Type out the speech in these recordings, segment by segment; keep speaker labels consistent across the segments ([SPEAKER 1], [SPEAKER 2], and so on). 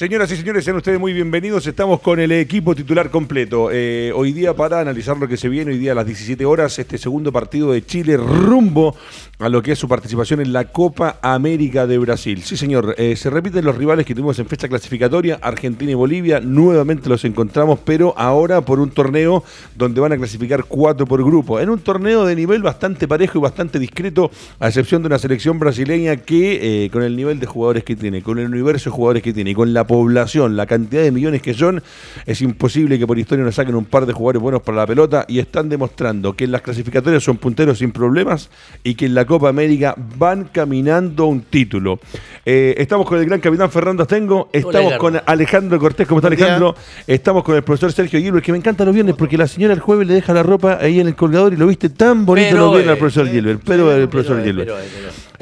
[SPEAKER 1] Señoras y señores, sean ustedes muy bienvenidos. Estamos con el equipo titular completo. Eh, hoy día para analizar lo que se viene, hoy día a las 17 horas, este segundo partido de Chile rumbo a lo que es su participación en la Copa América de Brasil. Sí, señor, eh, se repiten los rivales que tuvimos en fecha clasificatoria, Argentina y Bolivia, nuevamente los encontramos, pero ahora por un torneo donde van a clasificar cuatro por grupo, en un torneo de nivel bastante parejo y bastante discreto, a excepción de una selección brasileña que eh, con el nivel de jugadores que tiene, con el universo de jugadores que tiene y con la población, la cantidad de millones que son, es imposible que por historia nos saquen un par de jugadores buenos para la pelota y están demostrando que en las clasificatorias son punteros sin problemas y que en la Copa América van caminando un título. Eh, estamos con el gran capitán Fernando Astengo, estamos con Alejandro Cortés, ¿cómo está Alejandro? Estamos con el profesor Sergio Gilbert, que me encanta los viernes porque la señora el jueves le deja la ropa ahí en el colgador y lo viste tan bonito lo viernes al profesor Gilbert, pero, el profesor Gilbert.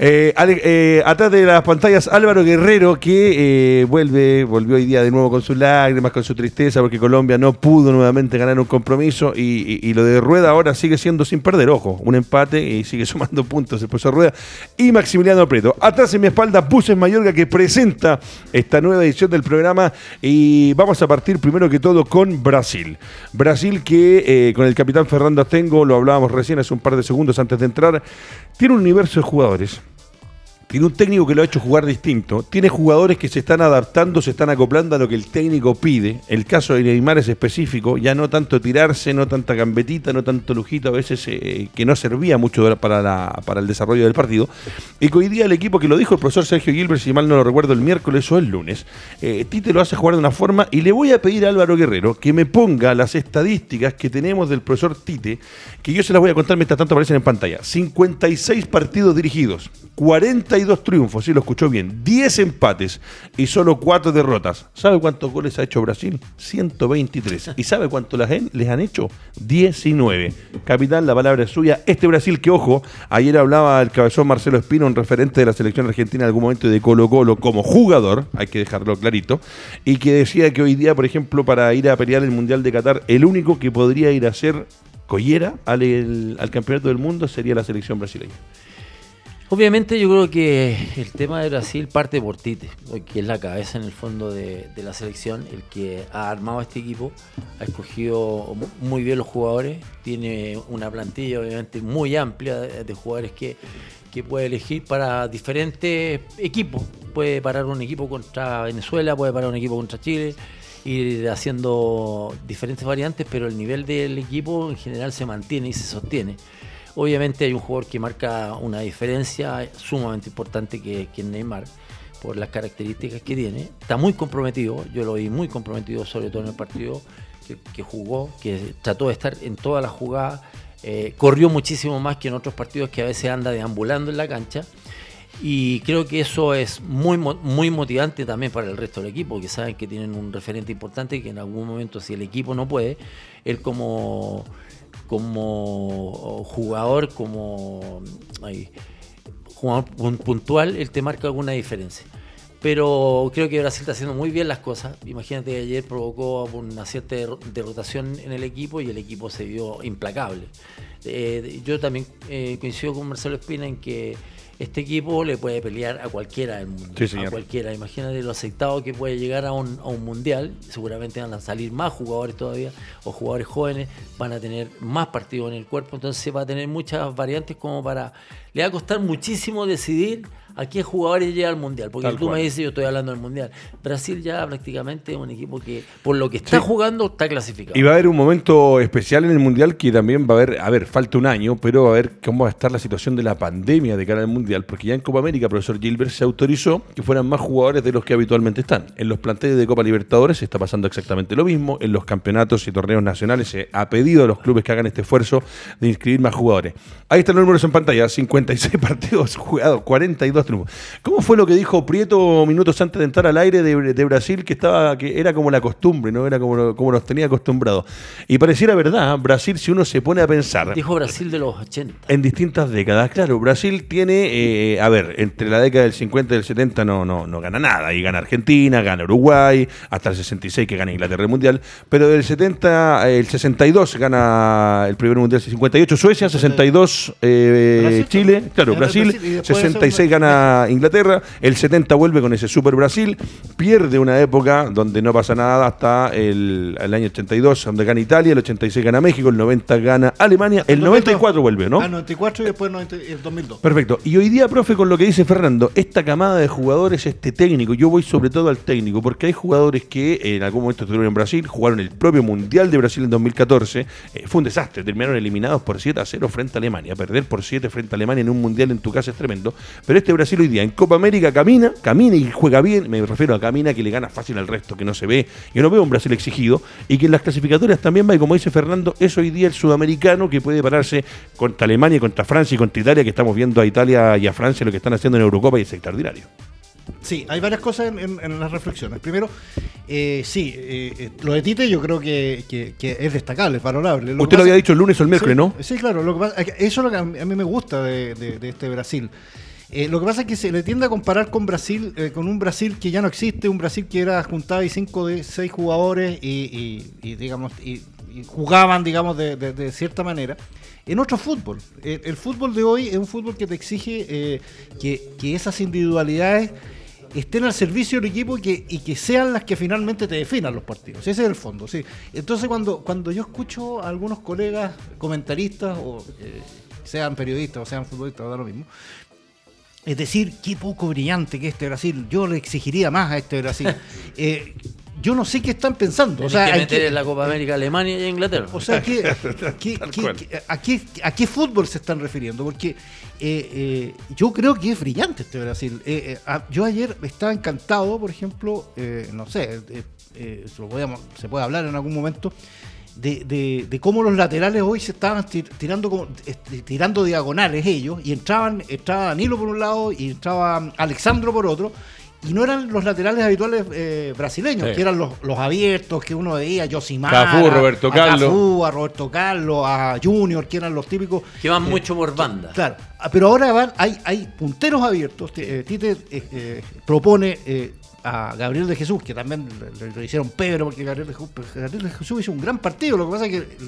[SPEAKER 1] Eh, eh, atrás de las pantallas Álvaro Guerrero que vuelve, volvió hoy día de nuevo con sus lágrimas, con su tristeza porque Colombia no pudo nuevamente ganar un compromiso y, y lo de Rueda ahora sigue siendo sin perder, ojo, un empate y sigue sumando puntos Rueda, y Maximiliano Preto. Atrás en mi espalda, Buses Mayorga, que presenta esta nueva edición del programa. Y vamos a partir primero que todo con Brasil. Brasil que eh, con el capitán Fernando Astengo, lo hablábamos recién hace un par de segundos antes de entrar, tiene un universo de jugadores tiene un técnico que lo ha hecho jugar distinto. Tiene jugadores que se están adaptando, se están acoplando a lo que el técnico pide. El caso de Neymar es específico. Ya no tanto tirarse, no tanta gambetita, no tanto lujito a veces eh, que no servía mucho para, la, para el desarrollo del partido. Y que hoy día el equipo que lo dijo el profesor Sergio Gilbert, si mal no lo recuerdo, el miércoles o el lunes, eh, Tite lo hace jugar de una forma. Y le voy a pedir a Álvaro Guerrero que me ponga las estadísticas que tenemos del profesor Tite, que yo se las voy a contar mientras tanto aparecen en pantalla. 56 partidos dirigidos, 40 dos triunfos, si lo escuchó bien, 10 empates y solo 4 derrotas. ¿Sabe cuántos goles ha hecho Brasil? 123. ¿Y sabe cuántos les han hecho? 19. Capitán, la palabra es suya. Este Brasil que, ojo, ayer hablaba el cabezón Marcelo Espino, un referente de la selección argentina en algún momento de Colo Colo como jugador, hay que dejarlo clarito, y que decía que hoy día, por ejemplo, para ir a pelear el Mundial de Qatar, el único que podría ir a ser collera al campeonato del mundo sería la selección brasileña.
[SPEAKER 2] Obviamente yo creo que el tema de Brasil parte por Tite, que es la cabeza en el fondo de, la selección, el que ha armado este equipo, ha escogido muy bien los jugadores, tiene una plantilla obviamente muy amplia de, jugadores que, que, puede elegir para diferentes equipos. Puede parar un equipo contra Venezuela, puede parar un equipo contra Chile, ir haciendo diferentes variantes, pero el nivel del equipo en general se mantiene y se sostiene. Obviamente hay un jugador que marca una diferencia sumamente importante que, que Neymar por las características que tiene. Está muy comprometido, yo lo vi muy comprometido, sobre todo en el partido que, jugó, que trató de estar en todas las jugadas, eh, corrió muchísimo más que en otros partidos que a veces anda deambulando en la cancha. Y creo que eso es muy, muy motivante también para el resto del equipo, que saben que tienen un referente importante y que en algún momento, si el equipo no puede, él como como jugador, como jugador puntual, él te marca alguna diferencia. Pero creo que Brasil está haciendo muy bien las cosas. Imagínate que ayer provocó una cierta derrotación en el equipo y el equipo se vio implacable. Eh, yo también eh, coincido con Marcelo Espina en que este equipo le puede pelear a cualquiera del mundo. a cualquiera. Imagínate lo aceptado que puede llegar a un, a un, mundial. Seguramente van a salir más jugadores todavía, o jugadores jóvenes, van a tener más partidos en el cuerpo. Entonces va a tener muchas variantes como para. Le va a costar muchísimo decidir a qué jugadores llega al Mundial. Porque tú me dices, yo estoy hablando del Mundial. Brasil ya prácticamente es un equipo que, por lo que está jugando, está clasificado.
[SPEAKER 1] Y va a haber un momento especial en el Mundial que también va a haber, a ver, falta un año, pero va a ver cómo va a estar la situación de la pandemia de cara al Mundial. Porque ya en Copa América, profesor Gilbert, se autorizó que fueran más jugadores de los que habitualmente están. En los planteles de Copa Libertadores se está pasando exactamente lo mismo. En los campeonatos y torneos nacionales se ha pedido a los clubes que hagan este esfuerzo de inscribir más jugadores. Ahí están los números en pantalla: 56 partidos jugados, 42 triunfos. ¿Cómo fue lo que dijo Prieto minutos antes de entrar al aire de, Brasil, que estaba que era como la costumbre, no era como, como nos tenía acostumbrados? Y pareciera verdad, ¿eh? Brasil, si uno se pone a pensar.
[SPEAKER 2] Dijo Brasil de los 80.
[SPEAKER 1] En distintas décadas, claro. Brasil tiene, eh, a ver, entre la década del 50 y del 70 no, no, no gana nada. Y gana Argentina, gana Uruguay, hasta el 66 que gana Inglaterra el Mundial. Pero del 70, el 62 gana el primer Mundial, 58 Suecia, 62 eh, Chile, claro, Brasil, 66 gana gana Inglaterra, el 70 vuelve con ese Super Brasil, pierde una época donde no pasa nada hasta el, año 82, donde gana Italia, el 86 gana México, el 90 gana Alemania, el 94 vuelve, ¿no?
[SPEAKER 3] Ah, 94 y después el 2002.
[SPEAKER 1] Perfecto. Y hoy día, profe, con lo que dice Fernando, esta camada de jugadores, este técnico, yo voy sobre todo al técnico, porque hay jugadores que en algún momento estuvieron en Brasil, jugaron el propio Mundial de Brasil en 2014, eh, fue un desastre, terminaron eliminados por 7 a 0 frente a Alemania, perder por 7 frente a Alemania en un Mundial en tu casa es tremendo, pero este Brasil hoy día en Copa América camina, camina y juega bien, me refiero a camina que le gana fácil al resto, que no se ve, yo no veo un Brasil exigido, y que en las clasificatorias también va, y como dice Fernando, es hoy día el sudamericano que puede pararse contra Alemania, contra Francia y contra Italia, que estamos viendo a Italia y a Francia lo que están haciendo en Eurocopa y es extraordinario.
[SPEAKER 3] Sí, hay varias cosas en, las reflexiones. Primero, eh, sí, eh, eh, lo de Tite yo creo que, es destacable, es valorable.
[SPEAKER 1] Usted lo había dicho el lunes o el miércoles, ¿no?
[SPEAKER 3] Sí, claro, lo que pasa, eso es lo que a mí me gusta de, este Brasil. Lo que pasa es que se le tiende a comparar con Brasil, con un Brasil que ya no existe, un Brasil que era juntado y cinco de seis jugadores y, digamos y, jugaban, digamos, de, cierta manera en otro fútbol. El, fútbol de hoy es un fútbol que te exige que, que, esas individualidades estén al servicio del equipo y que, sean las que finalmente te definan los partidos. Ese es el fondo, sí. Entonces cuando, cuando yo escucho a algunos colegas comentaristas, o eh, sean periodistas o sean futbolistas, da lo mismo, es decir, qué poco brillante que este Brasil, yo le exigiría más a este Brasil. Eh, yo no sé qué están pensando.
[SPEAKER 2] O sea, que meter en la Copa América Alemania y Inglaterra.
[SPEAKER 3] O sea, a, qué, fútbol se están refiriendo? Porque eh, eh, yo creo que es brillante este Brasil. Eh, yo ayer estaba encantado, por ejemplo, no sé, se puede hablar en algún momento. De, cómo los laterales hoy se estaban tirando tirando diagonales ellos y entraban entraba Danilo por un lado y entraba Alexandro por otro y no eran los laterales habituales eh, brasileños, que eran los, abiertos que uno veía, Josimar,
[SPEAKER 1] Cafú, Roberto Carlos,
[SPEAKER 3] a Roberto Carlos, a Junior, que eran los típicos
[SPEAKER 2] que van mucho por banda.
[SPEAKER 3] Claro, pero ahora van, hay, hay punteros abiertos. Eh, Tite eh, propone a Gabriel de Jesús, que también lo, hicieron Pedro, porque Gabriel de, Jesús, Gabriel de Jesús hizo un gran partido. Lo que pasa es que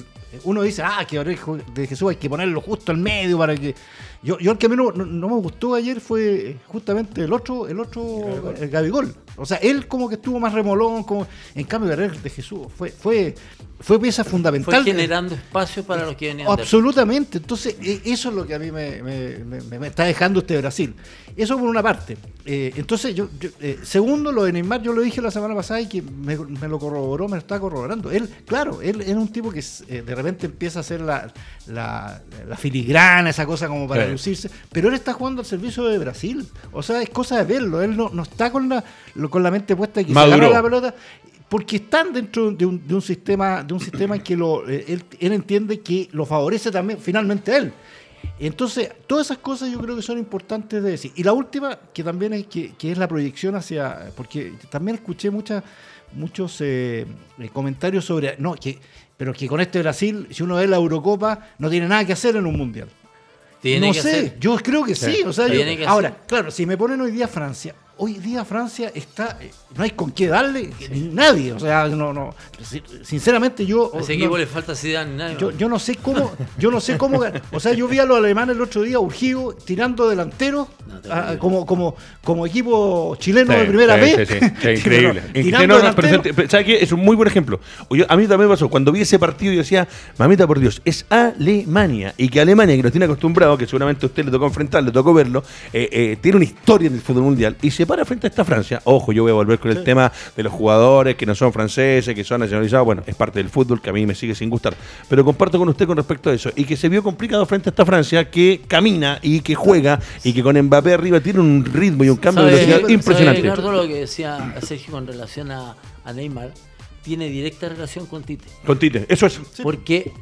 [SPEAKER 3] uno dice, ah, que Gabriel de Jesús hay que ponerlo justo al medio para que yo, yo el que menos no, no, me gustó ayer fue justamente el otro, el otro, el Gabigol. O sea, él como que estuvo más remolón, como en cambio Guerrero de Jesús fue, fue, fue pieza fundamental.
[SPEAKER 2] Fue generando espacio para los que venían.
[SPEAKER 3] Absolutamente. Entonces, e, eso es lo que a mí me, me, está dejando este Brasil. Eso por una parte. Eh, entonces, yo, eh, segundo, lo de Neymar, yo lo dije la semana pasada y que me, lo corroboró, me lo está corroborando. Él, claro, él es un tipo que eh, de repente empieza a hacer la, la, filigrana, esa cosa como para lucirse, pero él está jugando al servicio de Brasil. O sea, es cosa de verlo. Él no, no está con la, con la mente puesta que se agarra la pelota porque están dentro de un, de un sistema de un sistema en que lo, él, él, entiende que lo favorece también finalmente a él. Entonces, todas esas cosas yo creo que son importantes de decir. Y la última, que también es, que, que es la proyección hacia, porque también escuché muchas muchos eh, comentarios sobre, no, que, pero que con este Brasil, si uno ve la Eurocopa, no tiene nada que hacer en un mundial. no sé, yo creo que sí. O sea, ahora, claro, si me ponen hoy día Francia, hoy día Francia está, eh, no hay con qué darle, nadie, o sea, no, no, sinceramente yo...
[SPEAKER 2] A ese equipo le falta Zidane, nadie.
[SPEAKER 3] Yo, yo, no sé cómo, yo no sé cómo, o sea, yo vi a los alemanes el otro día urgido tirando delanteros como, como, como equipo chileno de primera vez. Sí,
[SPEAKER 1] sí, increíble. ¿Sabes qué? Es un muy buen ejemplo. a mí también me pasó, cuando vi ese partido yo decía, mamita por Dios, es Alemania, y que Alemania, que nos tiene acostumbrado, que seguramente a usted le tocó enfrentar, le tocó verlo, eh, eh, tiene una historia en el fútbol mundial, y se para frente a esta Francia. Ojo, yo voy a volver con el tema de los jugadores que no son franceses, que son nacionalizados. Bueno, es parte del fútbol que a mí me sigue sin gustar. Pero comparto con usted con respecto a eso. Y que se vio complicado frente a esta Francia que camina y que juega y que con Mbappé arriba tiene un ritmo y un cambio de velocidad impresionante.
[SPEAKER 2] Ricardo, lo que decía Sergio con relación a, a Neymar tiene directa relación con Tite.
[SPEAKER 1] Con Tite, eso es.
[SPEAKER 2] Porque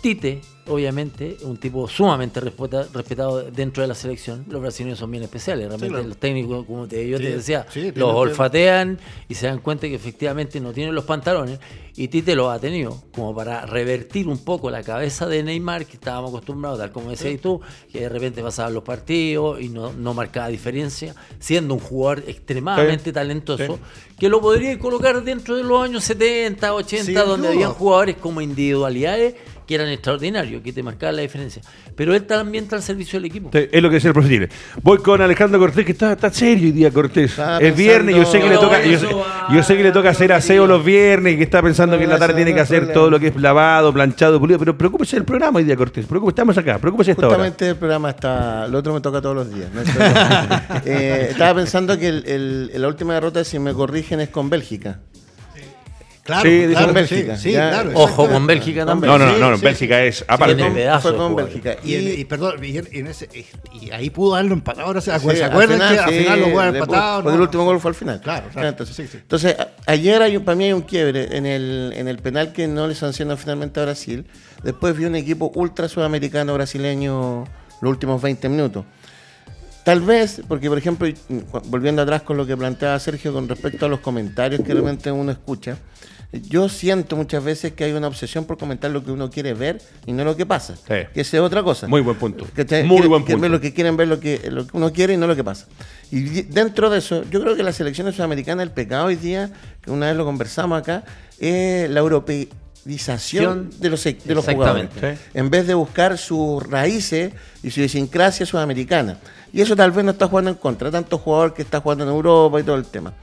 [SPEAKER 2] Tite obviamente, un tipo sumamente respetado dentro de la selección. Los brasileños son bien especiales, realmente los técnicos, como te, yo te decía, los olfatean y se dan cuenta que efectivamente no tienen los pantalones. Y Tite lo ha tenido, como para revertir un poco la cabeza de Neymar, que estábamos acostumbrados, tal como decías tú, que de repente pasaban los partidos y no, no marcaba diferencia, siendo un jugador extremadamente talentoso, que lo podría colocar dentro de los años 70, 80, donde habían jugadores como individualidades que eran extraordinarios, que te marcaban la diferencia. Pero él también está al servicio del equipo.
[SPEAKER 1] Sí, es lo que decía el profesor. Voy con Alejandro Cortés, que está, está serio hoy día, Cortés. Es viernes, yo sé que le toca, yo, sé- yo sé que le toca hacer aseo los viernes y que está pensando
[SPEAKER 4] No,
[SPEAKER 1] que en la tarde tiene que hacer
[SPEAKER 4] problema.
[SPEAKER 1] todo lo que es lavado, planchado, pulido, pero preocúpese del programa hoy día, Cortés. Preocúpese, estamos acá, preocúpese esta hora.
[SPEAKER 4] Justamente el programa está. Lo otro me toca todos los días. no. Eh, estaba pensando que el- el- la última derrota, si me corrigen, es con Bélgica.
[SPEAKER 3] Claro,
[SPEAKER 1] Sí,
[SPEAKER 3] claro,
[SPEAKER 4] con Bélgica.
[SPEAKER 3] sí,
[SPEAKER 4] Ya.
[SPEAKER 3] claro,
[SPEAKER 2] Ojo con Bélgica también.
[SPEAKER 1] No, no, no, no,
[SPEAKER 3] sí,
[SPEAKER 1] Bélgica es aparte.
[SPEAKER 2] Pedazo
[SPEAKER 4] Fue con. Bélgica.
[SPEAKER 3] Y,
[SPEAKER 4] Y,
[SPEAKER 3] y perdón, y, en- en ese- y ahí pudo darlo empatado. Ahora se,
[SPEAKER 4] Sí,
[SPEAKER 3] ¿se
[SPEAKER 4] al
[SPEAKER 3] acuerdan
[SPEAKER 4] final,
[SPEAKER 3] que al final lo jugaron
[SPEAKER 4] le-
[SPEAKER 3] empatados?
[SPEAKER 4] Porque el último gol fue al final.
[SPEAKER 3] Claro, claro.
[SPEAKER 4] Entonces,
[SPEAKER 3] Sí, sí.
[SPEAKER 4] entonces, ayer hay, un- para mí hay un quiebre en el, en el penal que no le sancionó finalmente a Brasil. Después vi un equipo ultra sudamericano brasileño los últimos 20 minutos. Tal vez, porque por ejemplo, cu- volviendo atrás con lo que planteaba Sergio con respecto a los comentarios que realmente uno escucha, yo siento muchas veces que hay una obsesión por comentar lo que uno quiere ver y no lo que pasa.
[SPEAKER 1] Sí.
[SPEAKER 4] Que esa es otra cosa.
[SPEAKER 1] Muy buen punto.
[SPEAKER 4] ¿Cachai?
[SPEAKER 1] Muy
[SPEAKER 4] Quieren-
[SPEAKER 1] buen
[SPEAKER 4] quieren ver
[SPEAKER 1] punto.
[SPEAKER 4] lo que quieren ver lo que, lo que uno quiere y no lo que pasa. Y dentro de eso, yo creo que la selección sudamericanas, el pecado hoy día, que una vez lo conversamos acá, es la europeización de los, de los jugadores.
[SPEAKER 1] Sí.
[SPEAKER 4] En vez de buscar sus raíces y su idiosincrasia sudamericana. Y eso tal vez no está jugando en contra. Tanto jugador que está jugando en Europa y todo el tema.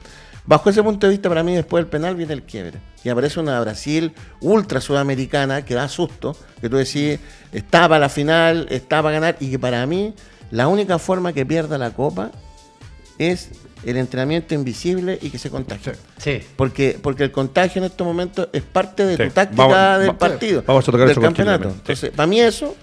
[SPEAKER 4] Bajo ese punto de vista, para mí, después del penal viene el quiebre. Y aparece una Brasil ultra sudamericana que da susto, que tú decís, está para la final, está para ganar, y que para mí, la única forma que pierda la copa es el entrenamiento invisible y que se contagie.
[SPEAKER 2] Sí.
[SPEAKER 4] Porque, porque el contagio en estos momentos es parte de
[SPEAKER 1] Sí.
[SPEAKER 4] tu táctica
[SPEAKER 1] Vamos-
[SPEAKER 4] del partido.
[SPEAKER 1] vamos a tocar
[SPEAKER 4] del
[SPEAKER 1] eso
[SPEAKER 4] campeonato.
[SPEAKER 1] Sí.
[SPEAKER 4] Entonces, para mí eso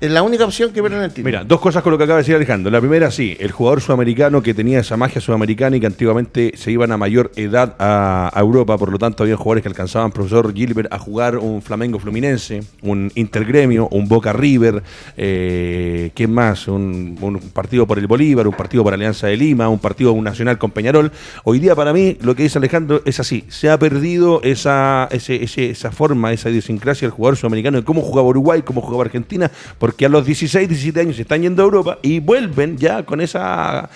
[SPEAKER 4] es la única opción que pierden el título.
[SPEAKER 1] Mira, dos cosas con lo que acaba de decir Alejandro. La primera, sí, el jugador sudamericano que tenía esa magia sudamericana y que antiguamente se iban a mayor edad a, Europa, por lo tanto había jugadores que alcanzaban, profesor Gilbert, a jugar un Flamengo Fluminense, un Intergremio, un Boca River, eh, ¿qué más? Un, partido por el Bolívar, un partido por Alianza de Lima, un partido nacional con Peñarol. Hoy día para mí, lo que dice Alejandro es así, se ha perdido esa, ese- ese- esa forma, esa idiosincrasia del jugador sudamericano de cómo jugaba Uruguay, cómo jugaba Argentina, porque a los 16, 17 años están yendo a Europa y vuelven ya con esa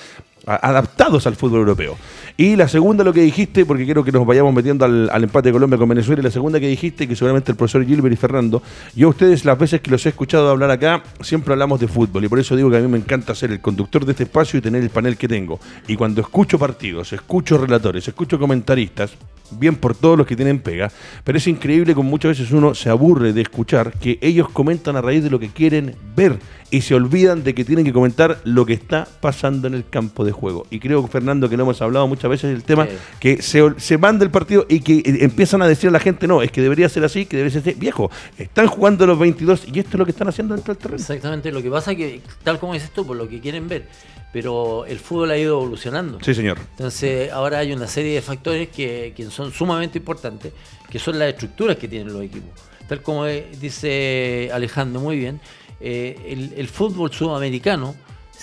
[SPEAKER 1] adaptados al fútbol europeo. Y la segunda, lo que dijiste, porque quiero que nos vayamos metiendo al, empate de Colombia con Venezuela, y la segunda que dijiste, que seguramente el profesor Gilbert y Fernando, yo a ustedes las veces que los he escuchado hablar acá, siempre hablamos de fútbol, y por eso digo que a mí me encanta ser el conductor de este espacio y tener el panel que tengo. Y cuando escucho partidos, escucho relatores, escucho comentaristas, bien por todos los que tienen pega, pero es increíble como muchas veces uno se aburre de escuchar que ellos comentan a raíz de lo que quieren ver y se olvidan de que tienen que comentar lo que está pasando en el campo de juego. Y creo, Fernando, que lo hemos hablado muchas veces del tema,
[SPEAKER 2] Sí.
[SPEAKER 1] que se, se manda el partido y que eh, empiezan a decir a la gente, no, es que debería ser así, que debería ser así. Viejo, están jugando los 22 y esto es lo que están haciendo dentro del terreno.
[SPEAKER 2] Exactamente. Lo que pasa es que, tal como dices tú, por lo que quieren ver, pero el fútbol ha ido evolucionando.
[SPEAKER 1] Sí, señor.
[SPEAKER 2] Entonces, ahora hay una serie de factores que, que son sumamente importantes, que son las estructuras que tienen los equipos. Tal como eh, dice Alejandro muy bien, eh, el, el fútbol sudamericano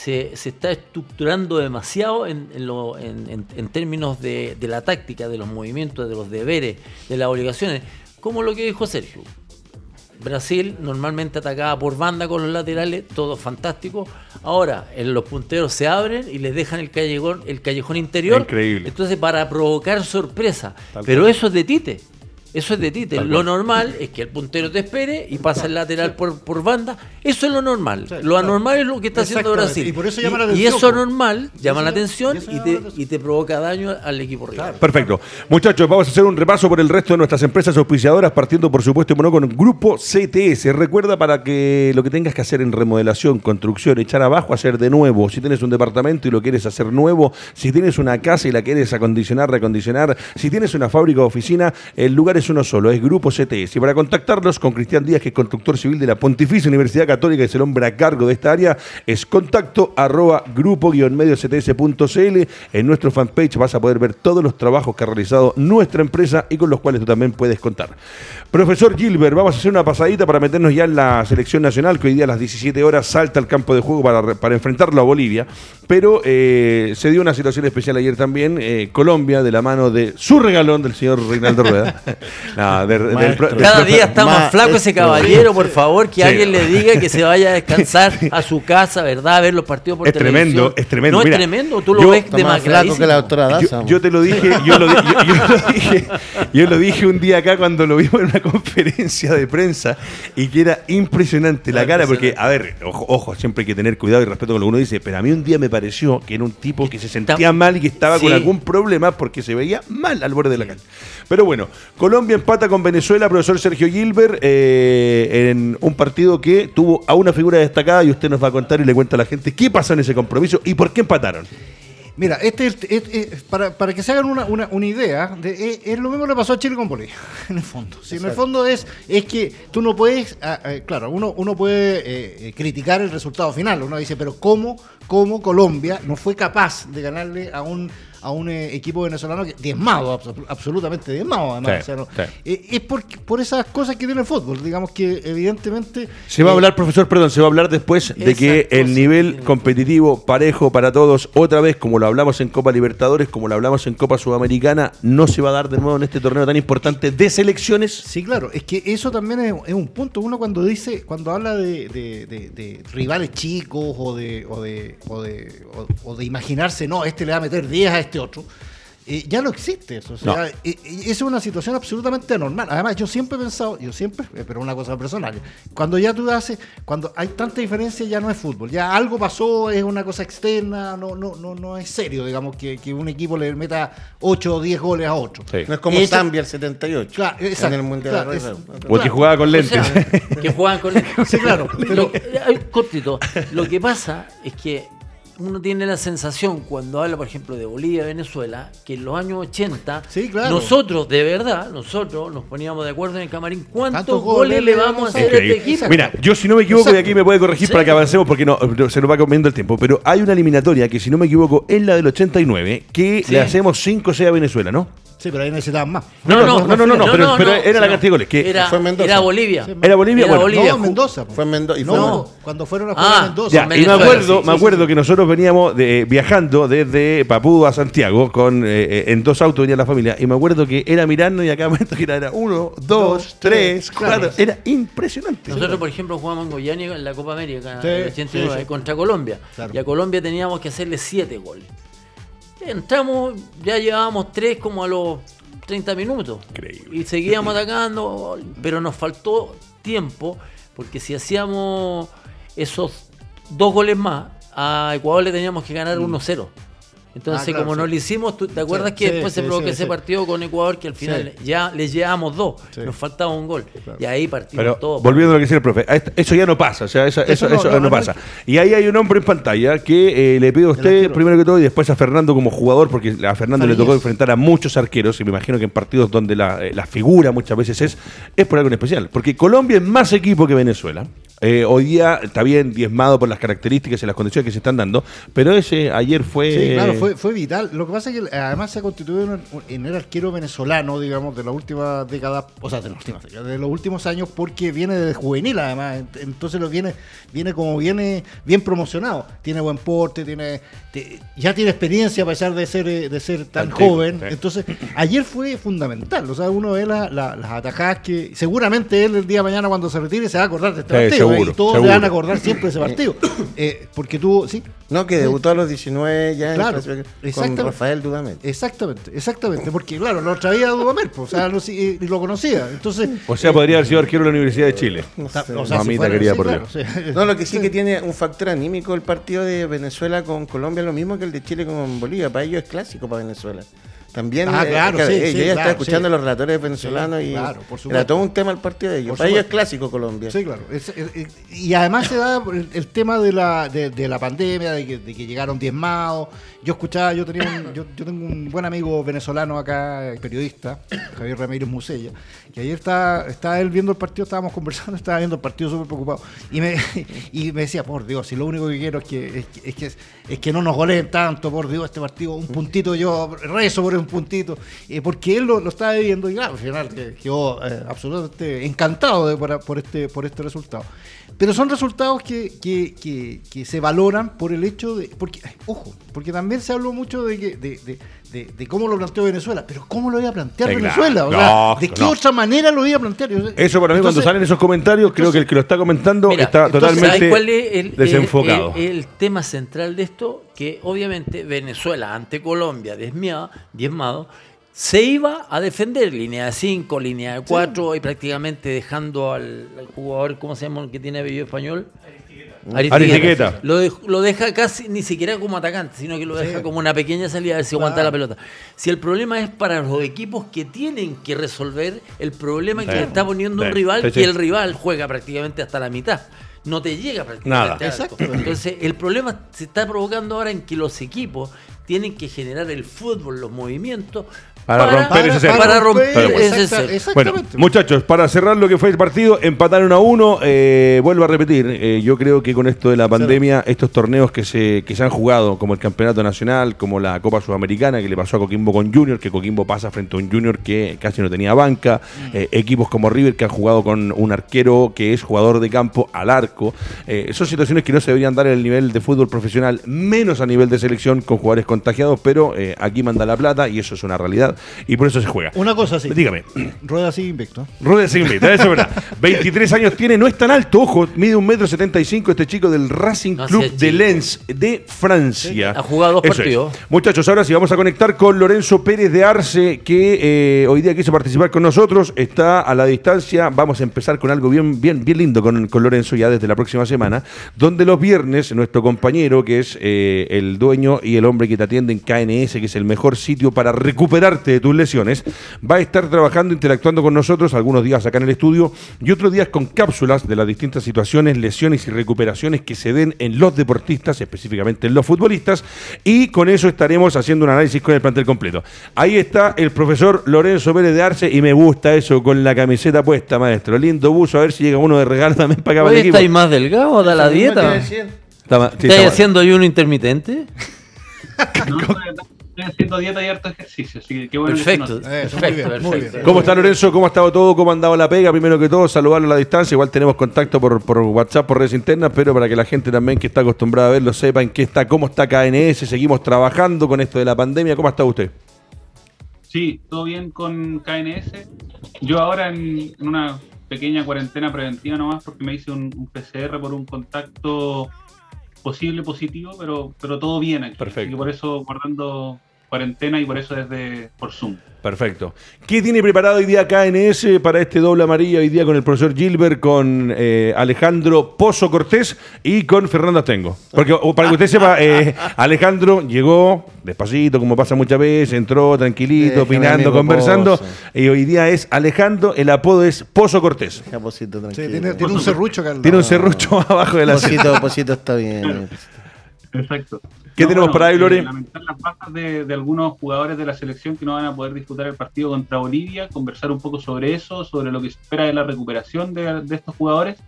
[SPEAKER 2] se, se está estructurando demasiado en, en lo- en- en- términos de, de la táctica, de los movimientos, de los deberes, de las obligaciones, como lo que dijo Sergio. Brasil normalmente atacaba por banda con los laterales, todo fantástico. Ahora, en los punteros se abren y les dejan el callejón, el callejón interior.
[SPEAKER 1] Increíble.
[SPEAKER 2] Entonces, para provocar sorpresa.
[SPEAKER 1] Tal
[SPEAKER 2] Pero
[SPEAKER 1] cual.
[SPEAKER 2] eso es de Tite. Eso es de Tite.
[SPEAKER 1] Tal
[SPEAKER 2] Lo
[SPEAKER 1] cual.
[SPEAKER 2] normal es que el puntero te espere y pasa el lateral por, por banda. Eso es lo normal.
[SPEAKER 3] Sí,
[SPEAKER 2] lo
[SPEAKER 3] claro.
[SPEAKER 2] anormal es lo que está haciendo. Brasil.
[SPEAKER 3] Y por eso llama la
[SPEAKER 2] y
[SPEAKER 3] atención,
[SPEAKER 2] eso
[SPEAKER 3] po.
[SPEAKER 2] normal llama
[SPEAKER 3] eso-
[SPEAKER 2] la atención
[SPEAKER 3] y eso
[SPEAKER 2] y
[SPEAKER 3] llama
[SPEAKER 2] te,
[SPEAKER 3] la atención.
[SPEAKER 2] y te provoca daño al equipo rival.
[SPEAKER 1] Perfecto. Muchachos, vamos a hacer un repaso por el resto de nuestras empresas auspiciadoras, partiendo por supuesto bueno, con Grupo CTS. Recuerda para que lo que tengas que hacer en remodelación, construcción, echar abajo, hacer de nuevo. Si tienes un departamento y lo quieres hacer nuevo, si tienes una casa y la quieres acondicionar, reacondicionar, si tienes una fábrica o oficina, el lugar es uno solo, es Grupo CTS. Y para contactarlos con Cristian Díaz, que es constructor civil de la Pontificia Universidad Católica, es el hombre a cargo de esta área, es contacto arroba grupo-mediocts.cl. En nuestro fanpage vas a poder ver todos los trabajos que ha realizado nuestra empresa y con los cuales tú también puedes contar. Profesor Gilbert, vamos a hacer una pasadita para meternos ya en la selección nacional, que hoy día a las 17 horas salta al campo de juego para, para enfrentarlo a Bolivia. Pero eh, se dio una situación especial ayer también. eh, Colombia, de la mano de su regalón del señor Reinaldo Rueda. No, de- del
[SPEAKER 4] Maestro.
[SPEAKER 1] pro- del
[SPEAKER 2] Cada día está más flaco ese caballero, por favor, que
[SPEAKER 1] Sí.
[SPEAKER 2] alguien le diga que se vaya a descansar a su casa, ¿verdad? A ver los partidos por
[SPEAKER 1] Es
[SPEAKER 2] televisión.
[SPEAKER 1] tremendo, es tremendo.
[SPEAKER 2] No
[SPEAKER 1] Mira,
[SPEAKER 2] es tremendo, tú lo
[SPEAKER 1] yo-
[SPEAKER 2] ves
[SPEAKER 4] Está más flaco que la doctora Daza.
[SPEAKER 1] Yo, yo te lo dije, yo lo, di- yo- yo lo dije, yo lo dije un día acá cuando lo vimos en una conferencia de prensa y que era impresionante la cara, porque, a ver, ojo, ojo, siempre hay que tener cuidado y respeto con lo que uno dice, pero a mí un día me pareció que era un tipo que se sentía mal y que estaba con algún problema porque se veía mal al borde de la calle. Pero bueno, Colombia empata con Venezuela, profesor Sergio Gilbert, eh, en un partido que tuvo a una figura destacada y usted nos va a contar y le cuenta a la gente qué pasó en ese compromiso y por qué empataron.
[SPEAKER 3] Mira, este, es- es- es- para, para que se hagan una, una- una idea, de- es, es lo mismo que le pasó a Chile con Bolivia, en el fondo. En el fondo es, es que tú no puedes, ah, eh, claro, uno, uno puede eh, eh, criticar el resultado final. Uno dice, pero ¿cómo, cómo Colombia no fue capaz de ganarle a un, a un eh, equipo venezolano que, diezmado, abso- absolutamente diezmado además?
[SPEAKER 1] Sí,
[SPEAKER 3] O sea, no-
[SPEAKER 1] sí.
[SPEAKER 3] eh, es por, por esas cosas que tiene el fútbol, digamos que evidentemente...
[SPEAKER 1] Se va a
[SPEAKER 3] eh,
[SPEAKER 1] hablar, profesor, perdón, se va a hablar después de que el nivel competitivo, parejo para todos, otra vez, como lo hablamos en Copa Libertadores, como lo hablamos en Copa Sudamericana, no se va a dar de nuevo en este torneo tan importante de selecciones.
[SPEAKER 3] Sí, claro, es que eso también es, es un punto. Uno cuando dice, cuando habla de, de- de- de rivales chicos o de, o de, o de, o- o de imaginarse, no, este le va a meter 10 a este otro, eh, ya no existe eso. O sea,
[SPEAKER 1] No.
[SPEAKER 3] eh, eh, es una situación absolutamente anormal. Además, yo siempre he pensado, yo siempre, eh, pero una cosa personal, cuando ya tú haces, cuando hay tanta diferencia ya no es fútbol, ya algo pasó, es una cosa externa, no, no, no, no es serio, digamos, que, que un equipo le meta 8 o 10 goles a otro.
[SPEAKER 1] Sí.
[SPEAKER 4] No es como
[SPEAKER 3] Eso-
[SPEAKER 4] Zambia el 78
[SPEAKER 3] Claro, exacto,
[SPEAKER 4] en el Mundial
[SPEAKER 3] claro,
[SPEAKER 4] de
[SPEAKER 3] es-
[SPEAKER 4] Rugby.
[SPEAKER 1] O que jugaba con
[SPEAKER 2] O
[SPEAKER 1] lentes.
[SPEAKER 2] sea, que juegan con
[SPEAKER 3] Sí, claro, pero-
[SPEAKER 2] Lo- cortito. Lo que pasa es que uno tiene la sensación cuando habla, por ejemplo, de Bolivia, Venezuela, que en los años 80,
[SPEAKER 3] Sí, claro.
[SPEAKER 2] nosotros, de verdad, nosotros nos poníamos de acuerdo en el camarín cuántos
[SPEAKER 3] ¿Cuántos
[SPEAKER 2] goles,
[SPEAKER 3] goles
[SPEAKER 2] le vamos a hacer a este equipo.
[SPEAKER 1] Mira, yo si no me equivoco, de aquí me puede corregir
[SPEAKER 2] Sí.
[SPEAKER 1] para que avancemos porque no, no, se nos va comiendo el tiempo. Pero hay una eliminatoria que, si no me equivoco, es la del 89, que
[SPEAKER 2] Sí.
[SPEAKER 1] le hacemos 5 6 a Venezuela, ¿no?
[SPEAKER 3] Sí, pero ahí necesitaban más.
[SPEAKER 1] No, no, no, no, no, no, pero- pero era la cantidad de goles, que
[SPEAKER 2] era,
[SPEAKER 4] fue en Mendoza.
[SPEAKER 2] era Bolivia.
[SPEAKER 1] ¿Era Bolivia?
[SPEAKER 2] Era
[SPEAKER 1] Bueno,
[SPEAKER 2] Bolivia.
[SPEAKER 3] No, en Mendoza.
[SPEAKER 4] Fue en Mendoza. Y
[SPEAKER 3] No, cuando fueron a jugar
[SPEAKER 2] Ah,
[SPEAKER 3] a Mendoza.
[SPEAKER 1] Ya, y me acuerdo,
[SPEAKER 3] sí,
[SPEAKER 1] me acuerdo
[SPEAKER 3] sí.
[SPEAKER 1] que nosotros veníamos de, viajando desde Papú a Santiago con eh, eh, en dos autos venía la familia y me acuerdo que era mirando y a cada momento que era, era uno, dos,
[SPEAKER 3] Dos,
[SPEAKER 1] tres,
[SPEAKER 3] tres,
[SPEAKER 1] cuatro,
[SPEAKER 3] claro.
[SPEAKER 1] era impresionante.
[SPEAKER 2] Nosotros, por ejemplo, jugamos en Goiânia en la Copa América
[SPEAKER 3] Sí,
[SPEAKER 2] en el 89
[SPEAKER 3] sí, sí.
[SPEAKER 2] contra Colombia.
[SPEAKER 3] Claro.
[SPEAKER 2] Y a Colombia teníamos que hacerle 7 goles. Entramos, ya llevábamos 3 como a los 30 minutos.
[SPEAKER 1] Increíble.
[SPEAKER 2] Y seguíamos atacando, pero nos faltó tiempo, porque si hacíamos esos dos goles más, a Ecuador le teníamos que ganar 1-0. Entonces,
[SPEAKER 3] Ah, claro,
[SPEAKER 2] como
[SPEAKER 3] sí.
[SPEAKER 2] no lo hicimos, ¿tú ¿te acuerdas
[SPEAKER 3] Sí,
[SPEAKER 2] que
[SPEAKER 3] sí,
[SPEAKER 2] después se provocó
[SPEAKER 3] sí,
[SPEAKER 2] ese
[SPEAKER 3] sí.
[SPEAKER 2] partido con Ecuador que al final
[SPEAKER 3] Sí.
[SPEAKER 2] ya les llevamos dos?
[SPEAKER 3] Sí.
[SPEAKER 2] Nos faltaba un gol.
[SPEAKER 3] Claro.
[SPEAKER 2] Y ahí partimos
[SPEAKER 1] Pero
[SPEAKER 2] todo.
[SPEAKER 1] volviendo a lo que decía el profe, eso ya no pasa, o sea, eso, eso,
[SPEAKER 3] Eso no,
[SPEAKER 1] eso
[SPEAKER 3] no,
[SPEAKER 1] no
[SPEAKER 3] no,
[SPEAKER 1] pasa. Y ahí hay un hombre en pantalla que eh, le pido a usted primero que todo y después a Fernando como jugador, porque a Fernando le tocó enfrentar a muchos arqueros y me imagino que en partidos donde la, eh, la figura muchas veces es, es por algo en especial. Porque Colombia es más equipo que Venezuela. Eh, hoy día está bien diezmado por las características y las condiciones que se están dando, pero ese ayer fue...
[SPEAKER 3] Sí, claro, fue, fue vital. Lo que pasa es que además se ha constituido en, el arquero venezolano, digamos, de la última década, o sea, de décadas, de los últimos años, porque viene de juvenil además. Ent- Entonces lo viene, viene como viene bien promocionado. Tiene buen porte, tiene, te- ya tiene experiencia a pesar de ser, eh, de ser tan joven.
[SPEAKER 1] sí.
[SPEAKER 3] Entonces, ayer fue fundamental. O sea, uno ve la- la- las atajadas que seguramente él el día de mañana cuando se retire se va a acordar de este
[SPEAKER 1] Sí.
[SPEAKER 3] ¿eh?
[SPEAKER 1] Seguro,
[SPEAKER 3] y todos
[SPEAKER 1] seguro.
[SPEAKER 3] le van a acordar siempre de ese partido. Eh, porque tuvo, sí,
[SPEAKER 4] No, que debutó a los 19 ya en
[SPEAKER 3] Claro,
[SPEAKER 4] clasificación con. Rafael Dudamel.
[SPEAKER 3] Exactamente, exactamente, porque claro, lo traía Dudamel, pues, o sea, lo, si- y lo conocía, entonces...
[SPEAKER 1] O sea, podría haber sido arquero de la Universidad de Chile.
[SPEAKER 3] ta-
[SPEAKER 4] sé.
[SPEAKER 3] o sea, si
[SPEAKER 1] Mamita querida,
[SPEAKER 3] sí,
[SPEAKER 1] por
[SPEAKER 3] claro,
[SPEAKER 1] Dios.
[SPEAKER 3] sí.
[SPEAKER 4] No, lo que sí que tiene un factor anímico el partido de Venezuela con Colombia, lo mismo que el de Chile con Bolivia. Para ellos es clásico para Venezuela. También,
[SPEAKER 3] Ah,
[SPEAKER 4] eh,
[SPEAKER 3] claro,
[SPEAKER 4] claro,
[SPEAKER 3] sí,
[SPEAKER 4] eh,
[SPEAKER 3] sí,
[SPEAKER 4] yo ya
[SPEAKER 3] claro,
[SPEAKER 4] estaba escuchando
[SPEAKER 3] sí.
[SPEAKER 4] a los relatores venezolanos y
[SPEAKER 3] claro,
[SPEAKER 4] era todo un tema el partido de ellos.
[SPEAKER 3] Por
[SPEAKER 4] para ellos es clásico Colombia.
[SPEAKER 3] Sí, claro. Es- es- es- y además se da el, el tema de la, de, de la pandemia, de que, de que llegaron diezmados. Yo escuchaba, yo tenía un- yo, yo tengo un buen amigo venezolano acá, periodista, Javier Ramírez Musella, que ayer estaba, estaba él viendo el partido, estábamos conversando, estaba viendo el partido súper preocupado. Y me, y me decía, por Dios, si lo único que quiero es que, es, que- es que, no nos goleen tanto, por Dios, este partido, un puntito, yo rezo por un puntito. Eh, porque él lo, lo estaba viviendo y claro, al final que- quedó eh, absolutamente encantado por, este, por este resultado. Pero son resultados que, que, que- se valoran por el hecho de. Porque, ojo, porque también se habló mucho de, que, de- de, de cómo lo planteó Venezuela. Pero ¿cómo lo iba a plantear
[SPEAKER 1] Sí,
[SPEAKER 3] Venezuela? O
[SPEAKER 1] claro.
[SPEAKER 3] sea,
[SPEAKER 1] No,
[SPEAKER 3] ¿de qué
[SPEAKER 1] no.
[SPEAKER 3] otra manera lo iba a plantear? Yo-
[SPEAKER 1] Eso para mí, cuando salen esos comentarios, creo que el que lo está comentando
[SPEAKER 2] Mira,
[SPEAKER 1] está
[SPEAKER 2] entonces,
[SPEAKER 1] totalmente
[SPEAKER 2] ¿sabes cuál es el,
[SPEAKER 1] desenfocado.
[SPEAKER 2] El, el tema central de esto, que obviamente Venezuela ante Colombia diezmado, diezmado se iba a defender línea de 5, línea de 4 y prácticamente dejando al, al jugador, ¿cómo se llama el que tiene apellido español?
[SPEAKER 1] Aristiqueta.
[SPEAKER 2] Lo, lo deja casi ni siquiera como atacante, sino que lo deja como una pequeña salida a ver si aguanta la pelota. Si el problema es para los equipos que tienen que resolver el problema que
[SPEAKER 1] Sí.
[SPEAKER 2] está poniendo
[SPEAKER 1] Sí.
[SPEAKER 2] un rival,
[SPEAKER 1] Sí, sí.
[SPEAKER 2] que el rival juega prácticamente hasta la mitad. No te llega prácticamente
[SPEAKER 1] Nada.
[SPEAKER 2] arco. Entonces, el problema se está provocando ahora en que los equipos tienen que generar el fútbol, los movimientos,
[SPEAKER 1] Para romper ese cerco.
[SPEAKER 2] para romper
[SPEAKER 1] bueno.
[SPEAKER 2] ese
[SPEAKER 3] Exacta-
[SPEAKER 2] cerco.
[SPEAKER 1] Bueno,
[SPEAKER 3] Exactamente.
[SPEAKER 1] muchachos, para cerrar lo que fue el partido, empataron a uno. eh, vuelvo a repetir, eh, yo creo que con esto de la pandemia, estos torneos que se, que se han jugado, como el Campeonato Nacional, como la Copa Sudamericana, que le pasó a Coquimbo con Junior, que Coquimbo pasa frente a un Junior que casi no tenía banca, eh, equipos como River que han jugado con un arquero que es jugador de campo al arco. eh, son situaciones que no se deberían dar en el nivel de fútbol profesional, menos a nivel de selección con jugadores contagiados, pero eh, aquí manda la plata y eso es una realidad y por eso se juega.
[SPEAKER 3] Una cosa así.
[SPEAKER 1] Dígame.
[SPEAKER 3] Rueda sigue invicto.
[SPEAKER 1] Rueda se invita, eso es verdad. 23 años tiene, no es tan alto, ojo, mide un metro 75 este chico del Racing
[SPEAKER 2] No
[SPEAKER 1] Club de. Lens de Francia.
[SPEAKER 2] Ha jugado dos
[SPEAKER 1] Eso es.
[SPEAKER 2] partidos.
[SPEAKER 1] Muchachos, ahora sí vamos a conectar con Lorenzo Pérez de Arce, que eh, hoy día quiso participar con nosotros, está a la distancia. Vamos a empezar con algo bien, bien, bien lindo con, con Lorenzo ya desde la próxima semana, donde los viernes nuestro compañero, que es eh, el dueño y el hombre que te atiende en KNS, que es el mejor sitio para recuperarte de tus lesiones, va a estar trabajando, interactuando con nosotros algunos días acá en el estudio y otros días con cápsulas de las distintas situaciones, lesiones y recuperaciones que se den en los deportistas, específicamente en los futbolistas, y con eso estaremos haciendo un análisis con el plantel completo. Ahí está el profesor Lorenzo Pérez de Arce y me gusta eso con la camiseta puesta, maestro. Lindo buzo, a ver si llega uno de regalo también para acá
[SPEAKER 2] estáis más delgado, da la dieta.
[SPEAKER 1] sí,
[SPEAKER 2] ¿Estáis
[SPEAKER 1] está
[SPEAKER 2] haciendo ayuno intermitente?
[SPEAKER 5] No, estoy haciendo dieta y harto ejercicio, así que qué bueno que se
[SPEAKER 2] Perfecto,
[SPEAKER 5] nota.
[SPEAKER 3] Eso, muy
[SPEAKER 2] perfecto,
[SPEAKER 3] bien, muy
[SPEAKER 2] perfecto.
[SPEAKER 3] bien.
[SPEAKER 1] ¿Cómo está Lorenzo? ¿Cómo ha estado todo? ¿Cómo ha andado la pega? Primero que todo, saludarlo a la distancia. Igual tenemos contacto por, por WhatsApp, por redes internas, pero para que la gente también que está acostumbrada a verlo sepa en qué está, cómo está KNS. Seguimos trabajando con esto de la pandemia. ¿Cómo está usted?
[SPEAKER 5] Sí, todo bien con KNS. Yo ahora en, en una pequeña cuarentena preventiva nomás porque me hice un, un PCR por un contacto posible positivo, pero, pero todo bien aquí.
[SPEAKER 1] Perfecto.
[SPEAKER 5] Así que por eso guardando cuarentena y por eso desde por Zoom.
[SPEAKER 1] Perfecto. ¿Qué tiene preparado hoy día KNS para este doble amarillo hoy día con el profesor Gilbert, con eh, Alejandro Pozo Cortés y con Fernando Astengo? Porque para que usted sepa, eh, Alejandro llegó despacito, como pasa muchas veces, entró tranquilito,
[SPEAKER 4] Déjame,
[SPEAKER 1] opinando, conversando,
[SPEAKER 4] Pozo.
[SPEAKER 1] y hoy día es Alejandro, el apodo es Pozo Cortés.
[SPEAKER 4] Ya, Posito,
[SPEAKER 3] Sí,
[SPEAKER 4] tranquilo.
[SPEAKER 3] tiene, tiene un serrucho, Carlos.
[SPEAKER 1] Tiene un serrucho abajo de la
[SPEAKER 4] Posito, Posito está bien.
[SPEAKER 5] Exacto.
[SPEAKER 1] ¿Qué tenemos para ahí,
[SPEAKER 5] eh,
[SPEAKER 1] Lore?
[SPEAKER 5] lamentar las bajas de, de algunos jugadores de la selección que no van a poder disputar el partido contra Bolivia, conversar un poco sobre eso, sobre lo que se espera de la recuperación de, de estos jugadores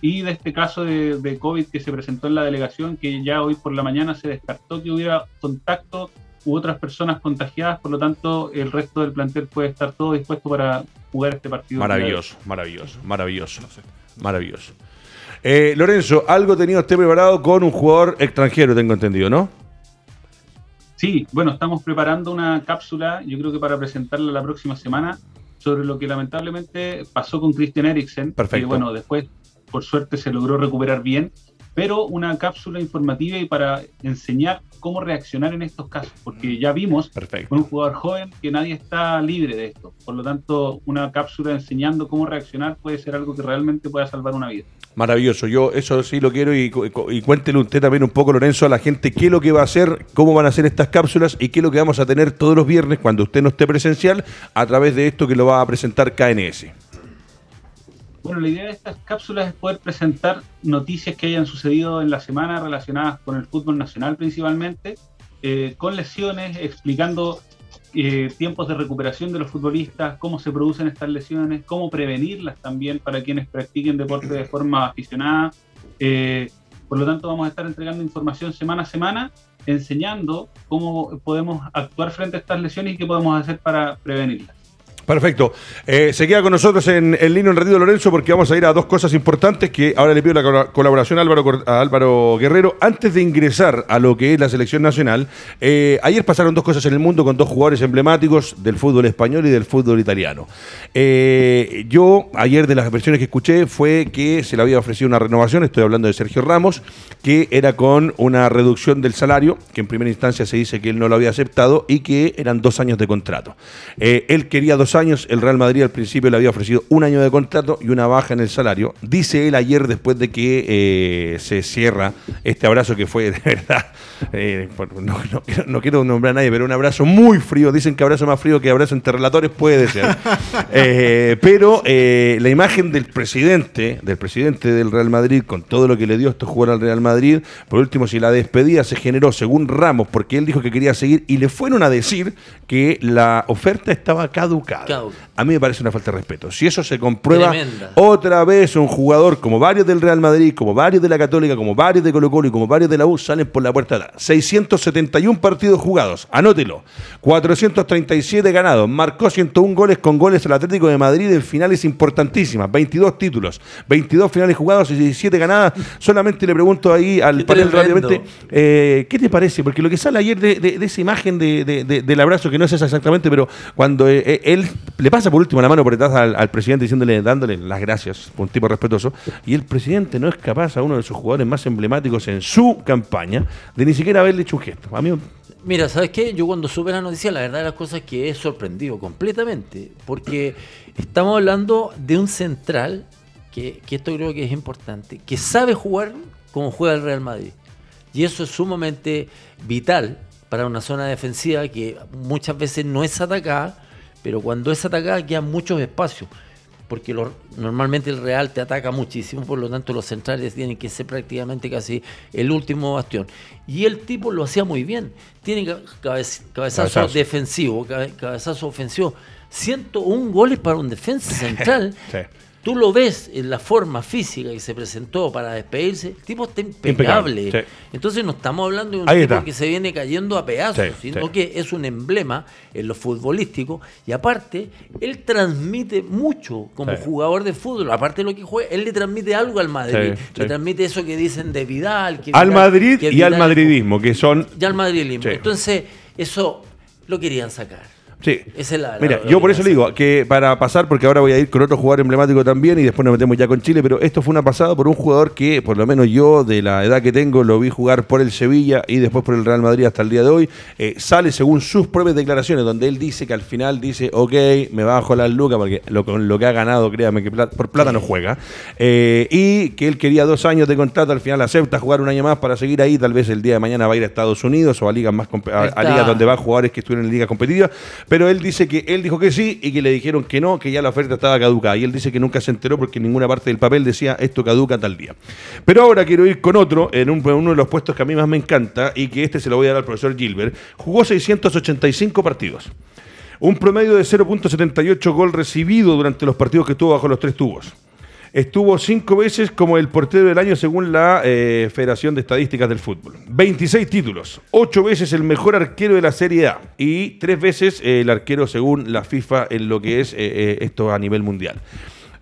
[SPEAKER 5] y de este caso de, de COVID que se presentó en la delegación, que ya hoy por la mañana se descartó que hubiera contacto u otras personas contagiadas, por lo tanto el resto del plantel puede estar todo dispuesto para jugar este partido.
[SPEAKER 1] Maravilloso, maravilloso, maravilloso, maravilloso. Eh, Lorenzo, algo tenía usted preparado con un jugador extranjero, tengo entendido, ¿no?
[SPEAKER 5] Sí, bueno, estamos preparando una cápsula, yo creo que para presentarla la próxima semana, sobre lo que lamentablemente pasó con Christian Eriksen.
[SPEAKER 1] Perfecto.
[SPEAKER 5] Que bueno, después, por suerte, se logró recuperar bien, pero una cápsula informativa y para enseñar cómo reaccionar en estos casos, porque ya vimos
[SPEAKER 1] Perfecto.
[SPEAKER 5] con un jugador joven que nadie está libre de esto. Por lo tanto, una cápsula enseñando cómo reaccionar puede ser algo que realmente pueda salvar una vida.
[SPEAKER 1] Maravilloso, yo eso sí lo quiero y, y cuéntele usted también un poco, Lorenzo, a la gente qué es lo que va a hacer, cómo van a hacer estas cápsulas y qué es lo que vamos a tener todos los viernes cuando usted no esté presencial a través de esto que lo va a presentar KNS.
[SPEAKER 5] Bueno, la idea de estas cápsulas es poder presentar noticias que hayan sucedido en la semana relacionadas con el fútbol nacional principalmente, eh, con lesiones, explicando eh, tiempos de recuperación de los futbolistas, cómo se producen estas lesiones, cómo prevenirlas también para quienes practiquen deporte de forma aficionada. Eh, por lo tanto, vamos a estar entregando información semana a semana, enseñando cómo podemos actuar frente a estas lesiones y qué podemos hacer para prevenirlas.
[SPEAKER 1] Perfecto. Eh, se queda con nosotros en, en línea un ratito Lorenzo porque vamos a ir a dos cosas importantes que ahora le pido la col- colaboración a Álvaro, Cor- a Álvaro Guerrero. Antes de ingresar a lo que es la selección nacional, eh, ayer pasaron dos cosas en el mundo con dos jugadores emblemáticos del fútbol español y del fútbol italiano. Eh, yo ayer de las versiones que escuché fue que se le había ofrecido una renovación, estoy hablando de Sergio Ramos, que era con una reducción del salario, que en primera instancia se dice que él no lo había aceptado y que eran dos años de contrato. Eh, él quería dos años, el Real Madrid al principio le había ofrecido un año de contrato y una baja en el salario. Dice él ayer después de que eh, se cierra este abrazo que fue de verdad, eh, no, no quiero- no quiero nombrar a nadie, pero un abrazo muy frío. Dicen que abrazo más frío que abrazo entre relatores puede ser. Eh, pero la imagen del presidente, del presidente del Real Madrid, con todo lo que le dio estos jugadores al Real Madrid, por último, si la despedida se generó según Ramos, porque él dijo que quería seguir y le fueron a decir que la oferta estaba caducada. A mí me parece una falta de respeto. Si eso se comprueba
[SPEAKER 2] Tremenda.
[SPEAKER 1] otra vez, un jugador como varios del Real Madrid, como varios de la Católica, como varios de Colo Colo y como varios de la U salen por la puerta de atrás. 671 partidos jugados, anótelo. 437 ganados, marcó 101 goles con goles al Atlético de Madrid en finales importantísimas, 22 títulos, 22 finales jugados y 17 ganadas. Solamente le pregunto ahí al
[SPEAKER 2] Qué
[SPEAKER 1] panel
[SPEAKER 2] tremendo.
[SPEAKER 1] rápidamente, eh, ¿qué te parece? Porque lo que sale ayer de, de- de esa imagen de- de- de- del abrazo, que no es exactamente, pero cuando eh, eh, él le pasa por último la mano por detrás al, presidente diciéndole, dándole las gracias, por un tipo respetuoso, y el presidente no es capaz a uno de sus jugadores más emblemáticos en su campaña de ni siquiera haberle hecho un gesto. A mí
[SPEAKER 2] Mira, ¿sabes qué? Yo cuando supe la noticia, la verdad de las cosas es que he sorprendido completamente, porque estamos hablando de un central, que, que esto creo que es importante, que sabe jugar como juega el Real Madrid. Y eso es sumamente vital para una zona defensiva que muchas veces no es atacada, pero cuando es atacada quedan muchos espacios. Porque lo- normalmente el Real te ataca muchísimo, por lo tanto los centrales tienen que ser prácticamente casi el último bastión. Y el tipo lo hacía muy bien. Tiene ca- cabez- cabezazo,
[SPEAKER 1] Cabezazo.
[SPEAKER 2] defensivo, cabe- cabezazo ofensivo. 101 goles para un defensa central.
[SPEAKER 1] Sí.
[SPEAKER 2] Tú lo ves en la forma física que se presentó para despedirse, el tipo está impecable.
[SPEAKER 1] Impecable, sí.
[SPEAKER 2] Entonces no estamos hablando de un
[SPEAKER 1] Ahí
[SPEAKER 2] tipo
[SPEAKER 1] está.
[SPEAKER 2] que se viene cayendo a pedazos,
[SPEAKER 1] Sí,
[SPEAKER 2] sino
[SPEAKER 1] sí.
[SPEAKER 2] que es un emblema en lo futbolístico y aparte, él transmite mucho como jugador de fútbol, aparte de lo que juega, él le transmite algo al Madrid, le transmite eso que dicen de Vidal, que
[SPEAKER 1] al
[SPEAKER 2] Vidal-
[SPEAKER 1] Madrid
[SPEAKER 2] que
[SPEAKER 1] y al
[SPEAKER 2] Vidal-
[SPEAKER 1] madridismo, que son...
[SPEAKER 2] Y al madridismo. Entonces, eso lo querían sacar.
[SPEAKER 1] Sí.
[SPEAKER 2] Esa es la- la-
[SPEAKER 1] Mira, yo por eso le digo que para pasar, porque ahora voy a ir con otro jugador emblemático también y después nos metemos ya con Chile, pero esto fue una pasada por un jugador que, por lo menos yo, de la edad que tengo, lo vi jugar por el Sevilla y después por el Real Madrid hasta el día de hoy. Eh, sale según sus propias declaraciones, donde él dice que al final dice, ok, me bajo las lucas porque lo, con lo que ha ganado, créame que por plata no juega. Eh, y que él quería dos años de contrato, al final acepta jugar un año más para seguir ahí. Tal vez el día de mañana va a ir a Estados Unidos o a ligas más a- a ligas donde va jugadores que estuvieron en ligas competitivas, pero él dice que él dijo que sí y que le dijeron que no, que ya la oferta estaba caducada. Y él dice que nunca se enteró porque ninguna parte del papel decía esto caduca tal día. Pero ahora quiero ir con otro, en, en uno de los puestos que a mí más me encanta y que este se lo voy a dar al profesor Gilbert. Jugó 685 partidos. Un promedio de 0.78 gol recibido durante los partidos que estuvo bajo los tres tubos. Estuvo cinco veces como el portero del año según la eh, Federación de Estadísticas del Fútbol. 26 títulos, ocho veces el mejor arquero de la Serie A y tres veces el arquero según la FIFA en lo que es eh, eh, esto a nivel mundial.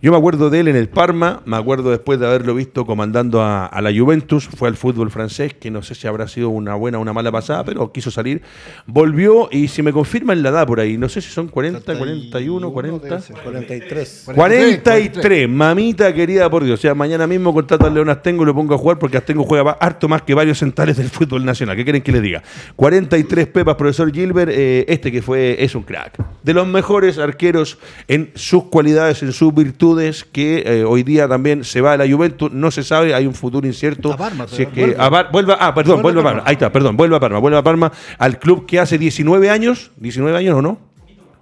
[SPEAKER 1] Yo me acuerdo de él en el Parma, me acuerdo después de haberlo visto comandando a, a la Juventus, fue al fútbol francés, que no sé si habrá sido una buena o una mala pasada, pero quiso salir, volvió y si me confirman la edad por ahí, no sé si son 40, 41, 40.
[SPEAKER 4] 43.
[SPEAKER 1] 43, mamita querida por Dios. O sea, mañana mismo contrato al León Astengo y lo pongo a jugar porque Astengo juega harto más que varios centrales del fútbol nacional. ¿Qué quieren que les diga? 43 pepas, profesor Gilbert. eh, este que fue, es un crack. De los mejores arqueros en sus cualidades, en sus virtudes, que eh, hoy día también se va a la Juventus. No se sabe, hay un futuro incierto.
[SPEAKER 3] A Parma,
[SPEAKER 1] Si es que
[SPEAKER 3] vuelve.
[SPEAKER 1] a Bar- vuelva, ah, perdón,
[SPEAKER 3] Vuelve
[SPEAKER 1] vuelve,
[SPEAKER 3] a
[SPEAKER 1] a Parma.
[SPEAKER 3] Parma.
[SPEAKER 1] Ahí está, perdón, vuelve a Parma, vuelve a Parma al club que hace 19 años, 19 años o no?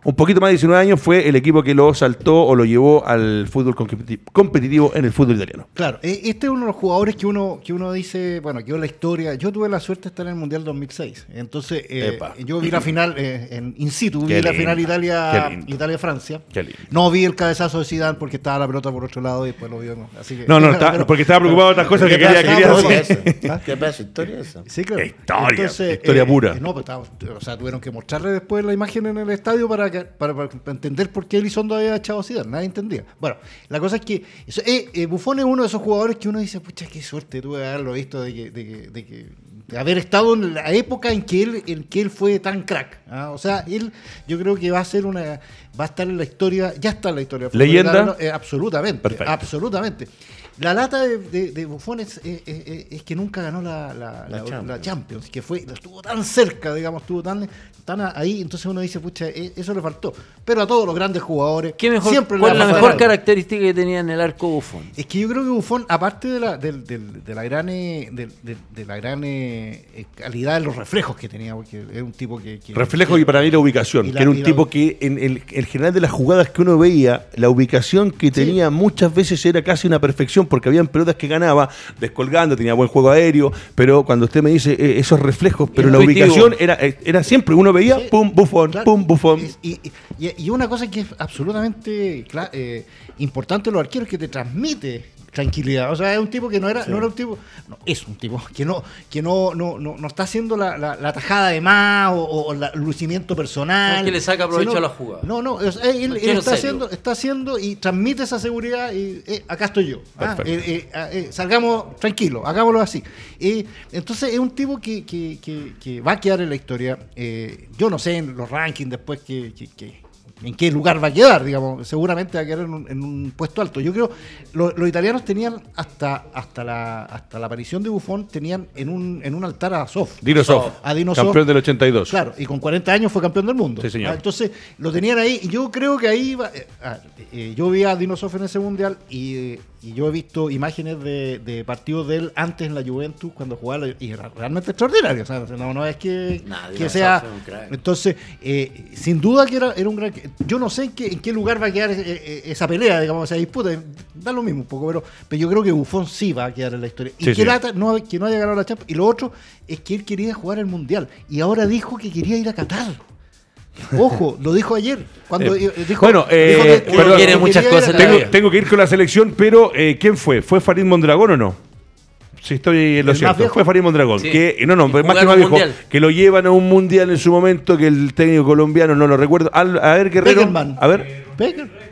[SPEAKER 1] Un poquito más de 19 años fue el equipo que lo saltó o lo llevó al fútbol competi- competitivo en el fútbol italiano.
[SPEAKER 3] Claro, e- este es uno de los jugadores que uno, que uno dice, bueno, que yo la historia, yo tuve la suerte de estar en el Mundial 2006, entonces eh, yo vi la final eh, en in situ, vi la final
[SPEAKER 1] qué
[SPEAKER 3] Italia Francia.
[SPEAKER 1] Qué lindo.
[SPEAKER 3] No vi el cabezazo de Zidane porque estaba la pelota por otro lado y después lo vio, ¿no? así que
[SPEAKER 1] No, no, está- porque estaba preocupado de otras cosas que
[SPEAKER 4] ¿Qué
[SPEAKER 1] quería, quería
[SPEAKER 4] historia
[SPEAKER 1] decir.
[SPEAKER 4] esa? ¿Qué pedazo historia esa?
[SPEAKER 3] Sí, claro.
[SPEAKER 1] Historia, historia pura.
[SPEAKER 3] No, pues estábamos- o sea, tuvieron que mostrarle después la imagen en el estadio para para, para, para entender por qué Elizondo había echado a Zidane. Nadie entendía. Bueno, la cosa es que eso, eh, eh, Buffon es uno de esos jugadores que uno dice, pucha, qué suerte tuve de haberlo visto, de que, de que, de que de haber estado en la época en que él, en que él fue tan crack. ¿ah? O sea, él yo creo que va a ser una, va a estar en la historia, ya está en la historia.
[SPEAKER 1] ¿Leyenda?
[SPEAKER 3] Eh, absolutamente,
[SPEAKER 1] Perfecto.
[SPEAKER 3] absolutamente. La lata de, de, de Buffon es, es- que nunca ganó la, la-
[SPEAKER 4] La
[SPEAKER 3] la-
[SPEAKER 4] Champions.
[SPEAKER 3] la Champions, que fue, estuvo tan cerca, digamos, estuvo tan, tan ahí, entonces uno dice, pucha, eh, eso le faltó. Pero a todos los grandes jugadores,
[SPEAKER 2] ¿Qué mejor,
[SPEAKER 3] siempre
[SPEAKER 2] ¿Cuál es la mejor característica que tenía en el arco Buffon?
[SPEAKER 3] Es que yo creo que Buffon, aparte de la, del- del- de la gran, eh, de, de- de la gran eh, eh, calidad de los reflejos que tenía, porque era un tipo que... que-
[SPEAKER 1] Reflejo
[SPEAKER 3] que-
[SPEAKER 1] y para mí la ubicación, que era un tipo que en el, el general de las jugadas que uno veía, la ubicación que tenía muchas veces era casi una perfección, porque habían pelotas que ganaba descolgando, tenía buen juego aéreo, pero cuando usted me dice eh, esos reflejos, pero la
[SPEAKER 2] Intuitivo.
[SPEAKER 1] ubicación era, eh, era siempre, uno veía,
[SPEAKER 3] Sí.
[SPEAKER 1] pum, bufón,
[SPEAKER 3] Claro,
[SPEAKER 1] pum, bufón.
[SPEAKER 3] Y, y- y una cosa que es absolutamente eh, importante en los arqueros es que te transmite tranquilidad. O sea, es un tipo que no era, no era un tipo, no, es un tipo que no, que no, no, no, no está haciendo la, la- la tajada de más o, el lucimiento personal.
[SPEAKER 2] Es que le saca provecho
[SPEAKER 3] sino-
[SPEAKER 2] a la jugada.
[SPEAKER 3] No, no, sea, él, él está haciendo, está haciendo y transmite esa seguridad y eh, acá estoy yo. Ah, eh, eh, ah, salgamos tranquilos, hagámoslo así. Entonces es un tipo que, que- que- que va a quedar en la historia. Yo no sé en los rankings después que- que- en qué lugar va a quedar, digamos. Seguramente va a quedar en un, en un puesto alto. Yo creo lo- los italianos tenían hasta hasta la hasta la aparición de Buffon tenían en un en un altar a Sof.
[SPEAKER 1] Dino Sof,
[SPEAKER 3] A Dino Sof.
[SPEAKER 1] campeón del 82.
[SPEAKER 3] Claro, y con 40 años fue campeón del mundo.
[SPEAKER 1] Sí, señor.
[SPEAKER 3] Ah, Entonces lo tenían ahí y yo creo que ahí va- eh, ah, eh, yo vi a Dino Sof en ese mundial y, eh, y yo he visto imágenes de, de partidos de él antes en la Juventus cuando jugaba la- y era realmente extraordinario. o sea, no, no es que, que sea. Entonces, eh, sin duda que era, era un gran. Yo no sé en qué, en qué lugar va a quedar eh, eh, esa pelea, digamos, esa disputa. Da lo mismo un poco, pero, pero yo creo que Buffon sí va a quedar en la historia. Y
[SPEAKER 1] Sí,
[SPEAKER 3] que
[SPEAKER 1] sí.
[SPEAKER 3] lata no, que no haya ganado la Champions. Y lo otro es que él quería jugar el Mundial. Y ahora dijo que quería ir a Qatar. Ojo, lo dijo ayer. Cuando
[SPEAKER 1] Eh,
[SPEAKER 3] eh, dijo,
[SPEAKER 1] bueno, eh,
[SPEAKER 3] dijo que- que-
[SPEAKER 1] perdón.
[SPEAKER 3] que
[SPEAKER 2] Quiere
[SPEAKER 3] quería
[SPEAKER 2] muchas
[SPEAKER 3] ir a
[SPEAKER 2] cosas.
[SPEAKER 1] Tengo, que ir con la selección, pero eh, ¿quién fue? ¿Fue Farid Mondragón o no? Si estoy en lo
[SPEAKER 3] ¿El más
[SPEAKER 1] cierto. Fue Farid Mondragón.
[SPEAKER 2] Sí.
[SPEAKER 1] Que, no, no, más que más viejo.
[SPEAKER 2] mundial.
[SPEAKER 1] Que lo llevan a un mundial en su momento, que el técnico colombiano, no lo recuerdo. Al- a ver, Guerrero.
[SPEAKER 3] Beckerman.
[SPEAKER 1] A ver.
[SPEAKER 3] Becker.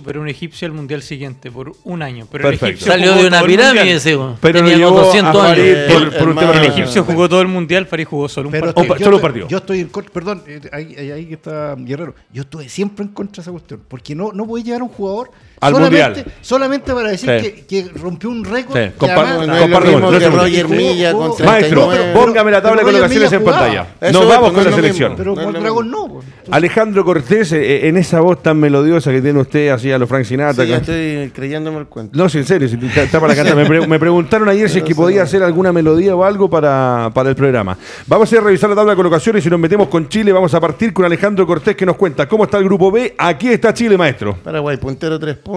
[SPEAKER 6] Superó un egipcio al mundial siguiente por un año. Pero
[SPEAKER 1] Perfecto.
[SPEAKER 6] el egipcio
[SPEAKER 2] Salió de una pirámide ese.
[SPEAKER 1] Pero
[SPEAKER 2] Tenía
[SPEAKER 1] llevó
[SPEAKER 2] como
[SPEAKER 1] a
[SPEAKER 2] 200
[SPEAKER 1] Farid
[SPEAKER 2] años.
[SPEAKER 1] por,
[SPEAKER 4] El-
[SPEAKER 1] un tema
[SPEAKER 6] egipcio jugó todo el mundial, Farid jugó solo un
[SPEAKER 3] Pero
[SPEAKER 6] partido.
[SPEAKER 3] Yo
[SPEAKER 1] solo
[SPEAKER 3] estoy-
[SPEAKER 1] partido.
[SPEAKER 3] Yo estoy en contra, perdón, eh, ahí, ahí- está Guerrero. Yo estuve siempre en contra de esa cuestión. Porque no, no voy a llevar a un jugador
[SPEAKER 1] Al
[SPEAKER 3] solamente,
[SPEAKER 1] Mundial.
[SPEAKER 3] solamente para decir
[SPEAKER 1] Sí.
[SPEAKER 3] que, que rompió un récord.
[SPEAKER 1] Sí, compa-
[SPEAKER 4] No,
[SPEAKER 1] con- no
[SPEAKER 4] Roger Milla con
[SPEAKER 1] Maestro,
[SPEAKER 4] 39.
[SPEAKER 1] póngame la tabla de colocaciones en pantalla.
[SPEAKER 4] Eso
[SPEAKER 1] Nos vamos
[SPEAKER 4] no
[SPEAKER 1] con la selección.
[SPEAKER 4] mismo.
[SPEAKER 3] Pero Mondragón
[SPEAKER 4] mismo.
[SPEAKER 3] no. pues.
[SPEAKER 1] Alejandro Cortés, eh, en esa voz tan melodiosa que tiene usted, así a los Frank Sinatra.
[SPEAKER 4] Sí, ya
[SPEAKER 1] que-
[SPEAKER 4] estoy creyéndome el cuento.
[SPEAKER 1] No, sí, en serio, si está, está para cantar. Me, pre- me preguntaron ayer si es que podía hacer alguna melodía o algo para, para el programa. Vamos a ir a revisar la tabla de colocaciones y nos metemos con Chile. Vamos a partir con Alejandro Cortés que nos cuenta cómo está el grupo B. Aquí está Chile, maestro.
[SPEAKER 4] Paraguay, puntero, tres puntos.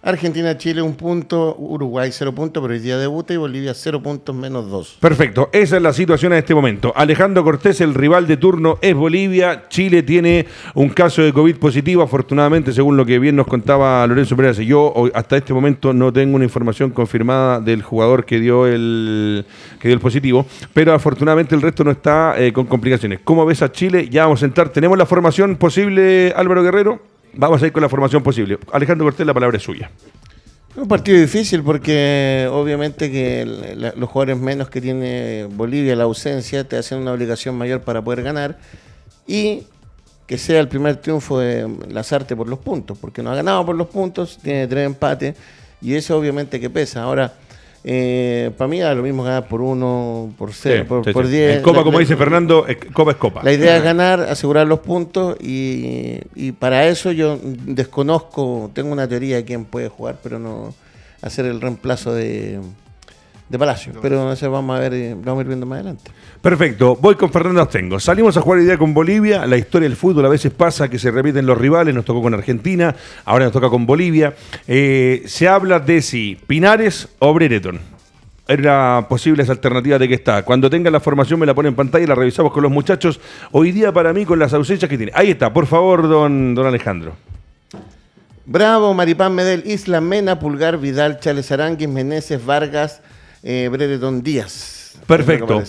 [SPEAKER 4] Argentina, Chile, un punto. Uruguay, cero puntos, pero hoy día debuta. Y Bolivia, cero puntos, menos dos.
[SPEAKER 1] Perfecto, esa es la situación en este momento. Alejandro Cortés, el rival de turno es Bolivia. Chile tiene un caso de COVID positivo, afortunadamente, según lo que bien nos contaba Lorenzo Pérez. Yo hasta este momento no tengo una información confirmada del jugador que dio el, que dio el positivo, pero afortunadamente el resto no está eh, con complicaciones. ¿Cómo ves a Chile? Ya vamos a entrar. ¿Tenemos la formación posible, Álvaro Guerrero? Vamos a ir con la formación posible. Alejandro Cortés, la palabra es suya.
[SPEAKER 4] Un partido difícil porque obviamente que los jugadores menos que tiene Bolivia, la ausencia, te hacen una obligación mayor para poder ganar y que sea el primer triunfo de Lazarte por los puntos, porque no ha ganado por los puntos, tiene tres empates y eso obviamente que pesa. Ahora, para mí da lo mismo ganar por uno, por cero,
[SPEAKER 1] Sí,
[SPEAKER 4] por,
[SPEAKER 1] sí,
[SPEAKER 4] por
[SPEAKER 1] sí.
[SPEAKER 4] diez.
[SPEAKER 1] En Copa,
[SPEAKER 4] La-
[SPEAKER 1] como
[SPEAKER 4] la-
[SPEAKER 1] dice Fernando, eh, Copa es Copa.
[SPEAKER 4] la idea es ganar, asegurar los puntos y, y para eso yo desconozco, tengo una teoría de quién puede jugar, pero no hacer el reemplazo de, de Palacio. Pero eso vamos a ver, eh, vamos a ir viendo más adelante.
[SPEAKER 1] Perfecto, voy con Fernando Astengo. Salimos a jugar hoy día con Bolivia. La historia del fútbol a veces pasa que se repiten los rivales. Nos tocó con Argentina, ahora nos toca con Bolivia. Eh, se habla de si Pinares o Brereton. Era posibles alternativas de que está. Cuando tenga la formación me la pone en pantalla y la revisamos con los muchachos. Hoy día para mí con las ausencias que tiene. Ahí está, por favor, don, don Alejandro.
[SPEAKER 4] Bravo, Maripán Medel, Isla Mena, Pulgar, Vidal, Chales Aranguis, Meneses, Vargas, eh, Brereton Díaz.
[SPEAKER 1] Perfecto.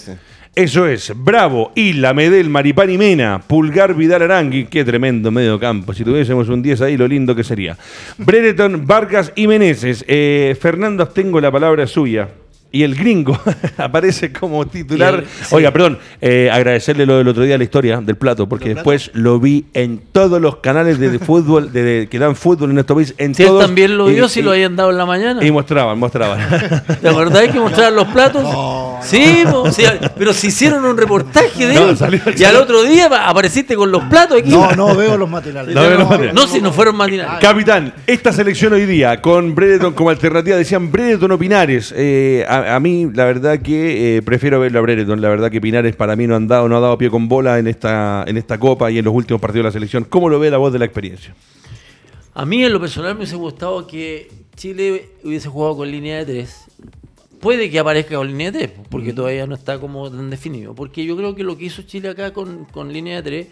[SPEAKER 1] Eso es, Bravo, Isla, Medel, Maripán y Mena, Pulgar, Vidal, Arangui, qué tremendo medio campo. Si tuviésemos un 10 ahí, lo lindo que sería. Brereton, Vargas y Meneses. Eh, Fernando, tengo la palabra suya. Y el gringo aparece como titular.
[SPEAKER 2] Y el- sí.
[SPEAKER 1] Oiga, perdón, eh, agradecerle lo del otro día la historia del plato, porque
[SPEAKER 3] ¿Del
[SPEAKER 1] después lo vi en todos los canales de, de fútbol, de, de- que dan fútbol en nuestro país. En
[SPEAKER 2] Si él
[SPEAKER 1] todos,
[SPEAKER 2] también lo
[SPEAKER 1] y-
[SPEAKER 2] vio, si
[SPEAKER 1] y-
[SPEAKER 2] lo habían dado en la mañana.
[SPEAKER 1] Y mostraban, mostraban.
[SPEAKER 2] ¿Te acordáis que mostraban los platos? sí, po, sí, pero si hicieron un reportaje de
[SPEAKER 1] No,
[SPEAKER 2] él.
[SPEAKER 1] salió-
[SPEAKER 2] y al otro día pa- apareciste con los platos aquí.
[SPEAKER 3] No, no veo los materiales.
[SPEAKER 1] No veo los materiales.
[SPEAKER 2] No, si no fueron matinales.
[SPEAKER 1] Capitán, esta selección hoy día con Brereton como alternativa, decían Brereton o Pinares. Eh, a, a mí, la verdad que eh, prefiero verlo a Brereton. La verdad que Pinares para mí no han dado, no ha dado pie con bola en esta, en esta copa y en los últimos partidos de la selección. ¿Cómo lo ve la voz de la experiencia?
[SPEAKER 2] A mí en lo personal me hubiese gustado que Chile hubiese jugado con línea de tres. Puede que aparezca con línea de tres, porque todavía no está como tan definido. Porque yo creo que lo que hizo Chile acá con, con línea de tres,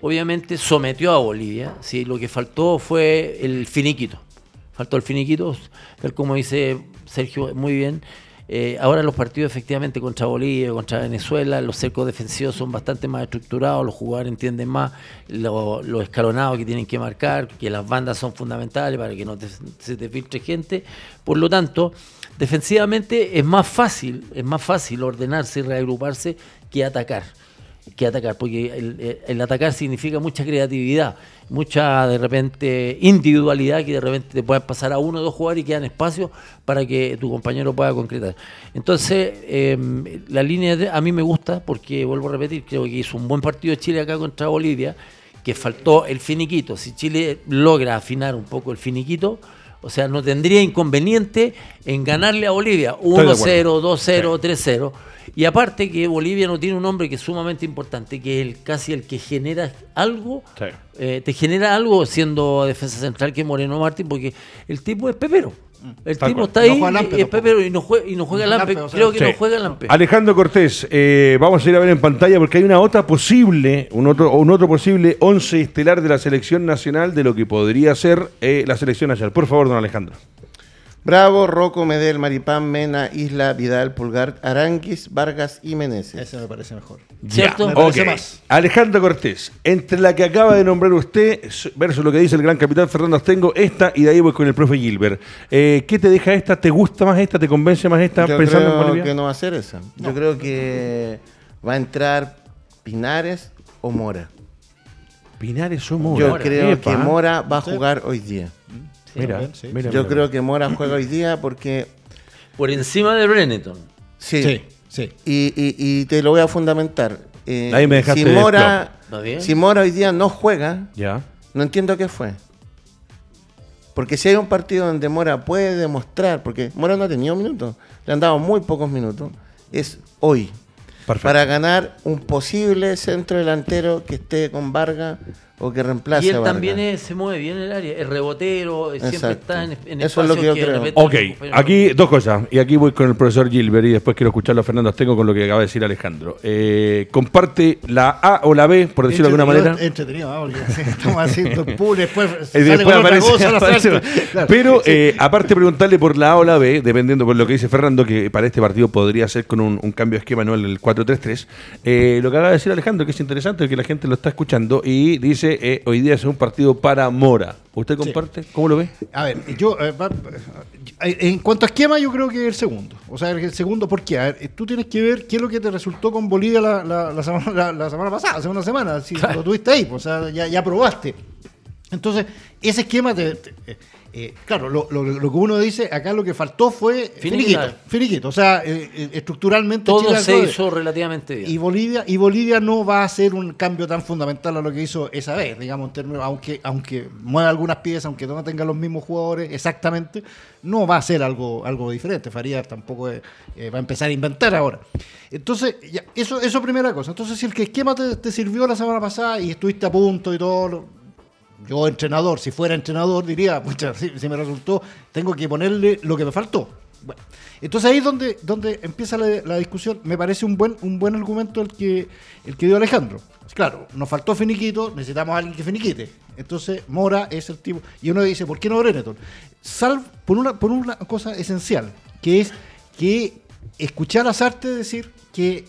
[SPEAKER 2] obviamente sometió a Bolivia. ¿sí? Lo que faltó fue el finiquito. Faltó el finiquito, tal como dice Sergio muy bien. Eh, ahora los partidos efectivamente contra Bolivia, contra Venezuela, los cercos defensivos son bastante más estructurados, los jugadores entienden más lo, lo escalonado que tienen que marcar, que las bandas son fundamentales para que no te- se te filtre gente. Por lo tanto, defensivamente es más fácil, es más fácil ordenarse y reagruparse que atacar que atacar, porque el, el- atacar significa mucha creatividad, mucha de repente individualidad que de repente te pueden pasar a uno o dos jugadores y quedan espacios para que tu compañero pueda concretar. Entonces, eh, la línea de, a mí me gusta porque, vuelvo a repetir, creo que hizo un buen partido Chile acá contra Bolivia, que faltó el finiquito. Si Chile logra afinar un poco el finiquito, o sea, no tendría inconveniente en ganarle a Bolivia
[SPEAKER 1] de acuerdo.
[SPEAKER 2] 1-0, 2-0, 3-0. Y aparte que Bolivia no tiene un hombre que es sumamente importante, que es el, casi el que genera algo,
[SPEAKER 1] Sí.
[SPEAKER 2] eh, te genera algo siendo defensa central que Moreno Martín, porque el tipo es pepero. El
[SPEAKER 1] Tal
[SPEAKER 2] tipo
[SPEAKER 1] cual.
[SPEAKER 2] está ahí,
[SPEAKER 3] Lampe
[SPEAKER 2] y no juega, y no juega Lampe.
[SPEAKER 3] Lampe, o sea,
[SPEAKER 2] Creo que
[SPEAKER 1] Sí.
[SPEAKER 2] no juega Lampe.
[SPEAKER 1] Alejandro Cortés, eh, vamos a ir a ver en pantalla porque hay una otra posible, un otro, un otro posible once estelar de la selección nacional de lo que podría ser eh, la selección nacional. Por favor, don Alejandro.
[SPEAKER 4] Bravo, Rocco, Medel, Maripán, Mena, Isla, Vidal, Pulgar, Aranguis, Vargas y Meneses.
[SPEAKER 3] Ese me parece mejor.
[SPEAKER 2] ¿Cierto?
[SPEAKER 3] Me parece
[SPEAKER 1] Ok.
[SPEAKER 3] más.
[SPEAKER 1] Alejandro Cortés, entre la que acaba de nombrar usted versus lo que dice el gran capitán Fernando Astengo, esta y de ahí voy con el profe Gilbert. Eh, ¿Qué te deja esta? ¿Te gusta más esta? ¿Te convence más esta
[SPEAKER 4] Yo
[SPEAKER 1] pensando en
[SPEAKER 4] creo
[SPEAKER 1] Bolivia?
[SPEAKER 4] que no va a ser esa. Yo creo que va a entrar Pinares o Mora.
[SPEAKER 1] Pinares o Mora.
[SPEAKER 4] Yo creo
[SPEAKER 1] Epa.
[SPEAKER 4] que Mora va a jugar hoy día.
[SPEAKER 1] Mira,
[SPEAKER 3] También, sí.
[SPEAKER 1] mira,
[SPEAKER 4] Yo
[SPEAKER 1] mira.
[SPEAKER 4] creo que Mora juega hoy día porque
[SPEAKER 2] Por encima de Breneton.
[SPEAKER 4] sí.
[SPEAKER 3] Sí, sí.
[SPEAKER 4] Y, y- y te lo voy a fundamentar. Eh,
[SPEAKER 1] Ahí me dejaste
[SPEAKER 4] si Mora, si Mora hoy día no juega,
[SPEAKER 1] Ya.
[SPEAKER 4] no entiendo qué fue. Porque si hay un partido donde Mora puede demostrar, porque Mora no ha tenido minutos, le han dado muy pocos minutos, es hoy.
[SPEAKER 1] Perfecto.
[SPEAKER 4] Para ganar un posible centro delantero que esté con Vargas o que reemplace
[SPEAKER 2] Y
[SPEAKER 4] a
[SPEAKER 2] él
[SPEAKER 4] Vargas.
[SPEAKER 2] también es- se mueve bien en el área, es rebotero, siempre está en, en
[SPEAKER 4] Eso es lo que yo
[SPEAKER 2] de
[SPEAKER 4] creo.
[SPEAKER 1] Ok, aquí dos cosas. Y aquí voy con el profesor Gilbert y después quiero escucharlo a Fernando Astengo con lo que acaba de decir Alejandro. Eh, comparte la A o la B, por decirlo de alguna manera.
[SPEAKER 3] Entretenido, porque sí, estamos haciendo pool, después sale
[SPEAKER 1] después
[SPEAKER 3] otra
[SPEAKER 1] aparece-
[SPEAKER 3] cosa, la
[SPEAKER 1] aparece-
[SPEAKER 3] salta. Claro.
[SPEAKER 1] Pero
[SPEAKER 3] Sí.
[SPEAKER 1] eh, aparte preguntarle por la A o la B, dependiendo por lo que dice Fernando, que para este partido podría ser con un, un cambio de esquema, no el 4-3-3. Eh, lo que acaba de decir Alejandro, que es interesante, que la gente lo está escuchando, y dice, eh, hoy día es un partido para Mora. ¿Usted comparte? ¿Cómo lo ve?
[SPEAKER 3] A ver, yo, eh, eh, en cuanto a esquema, yo creo que el segundo. O sea, el segundo, ¿por qué? A ver, tú tienes que ver qué es lo que te resultó con Bolivia la, la- la semana, la- la semana pasada, hace una semana. Si lo tuviste ahí, pues, o sea, ya, ya probaste. Entonces, ese esquema, te, te- eh, claro, lo, lo- lo que uno dice, acá lo que faltó fue finiquito. Finiquito. O sea, eh, eh, estructuralmente
[SPEAKER 2] Todo
[SPEAKER 3] Chile
[SPEAKER 2] se hizo relativamente bien.
[SPEAKER 3] Y Bolivia, y Bolivia no va a hacer un cambio tan fundamental a lo que hizo esa vez, digamos, en términos, aunque, aunque mueva algunas piezas, aunque no tenga los mismos jugadores exactamente, no va a ser algo, algo diferente. Farías tampoco eh, va a empezar a inventar ahora. Entonces, ya, eso, eso primera cosa. Entonces, si el que esquema te, te sirvió la semana pasada y estuviste a punto y todo, yo entrenador, si fuera entrenador, diría, pucha, si, me resultó, tengo que ponerle lo que me faltó. Bueno, entonces ahí es donde, donde empieza la, la discusión. Me parece un buen, un buen argumento el que, el que dio Alejandro. Claro, nos faltó finiquito, necesitamos a alguien que finiquite. Entonces Mora es el tipo. Y uno dice, ¿por qué no Breneton? Salvo por una, por una cosa esencial, que es que escuchar a Sarte decir que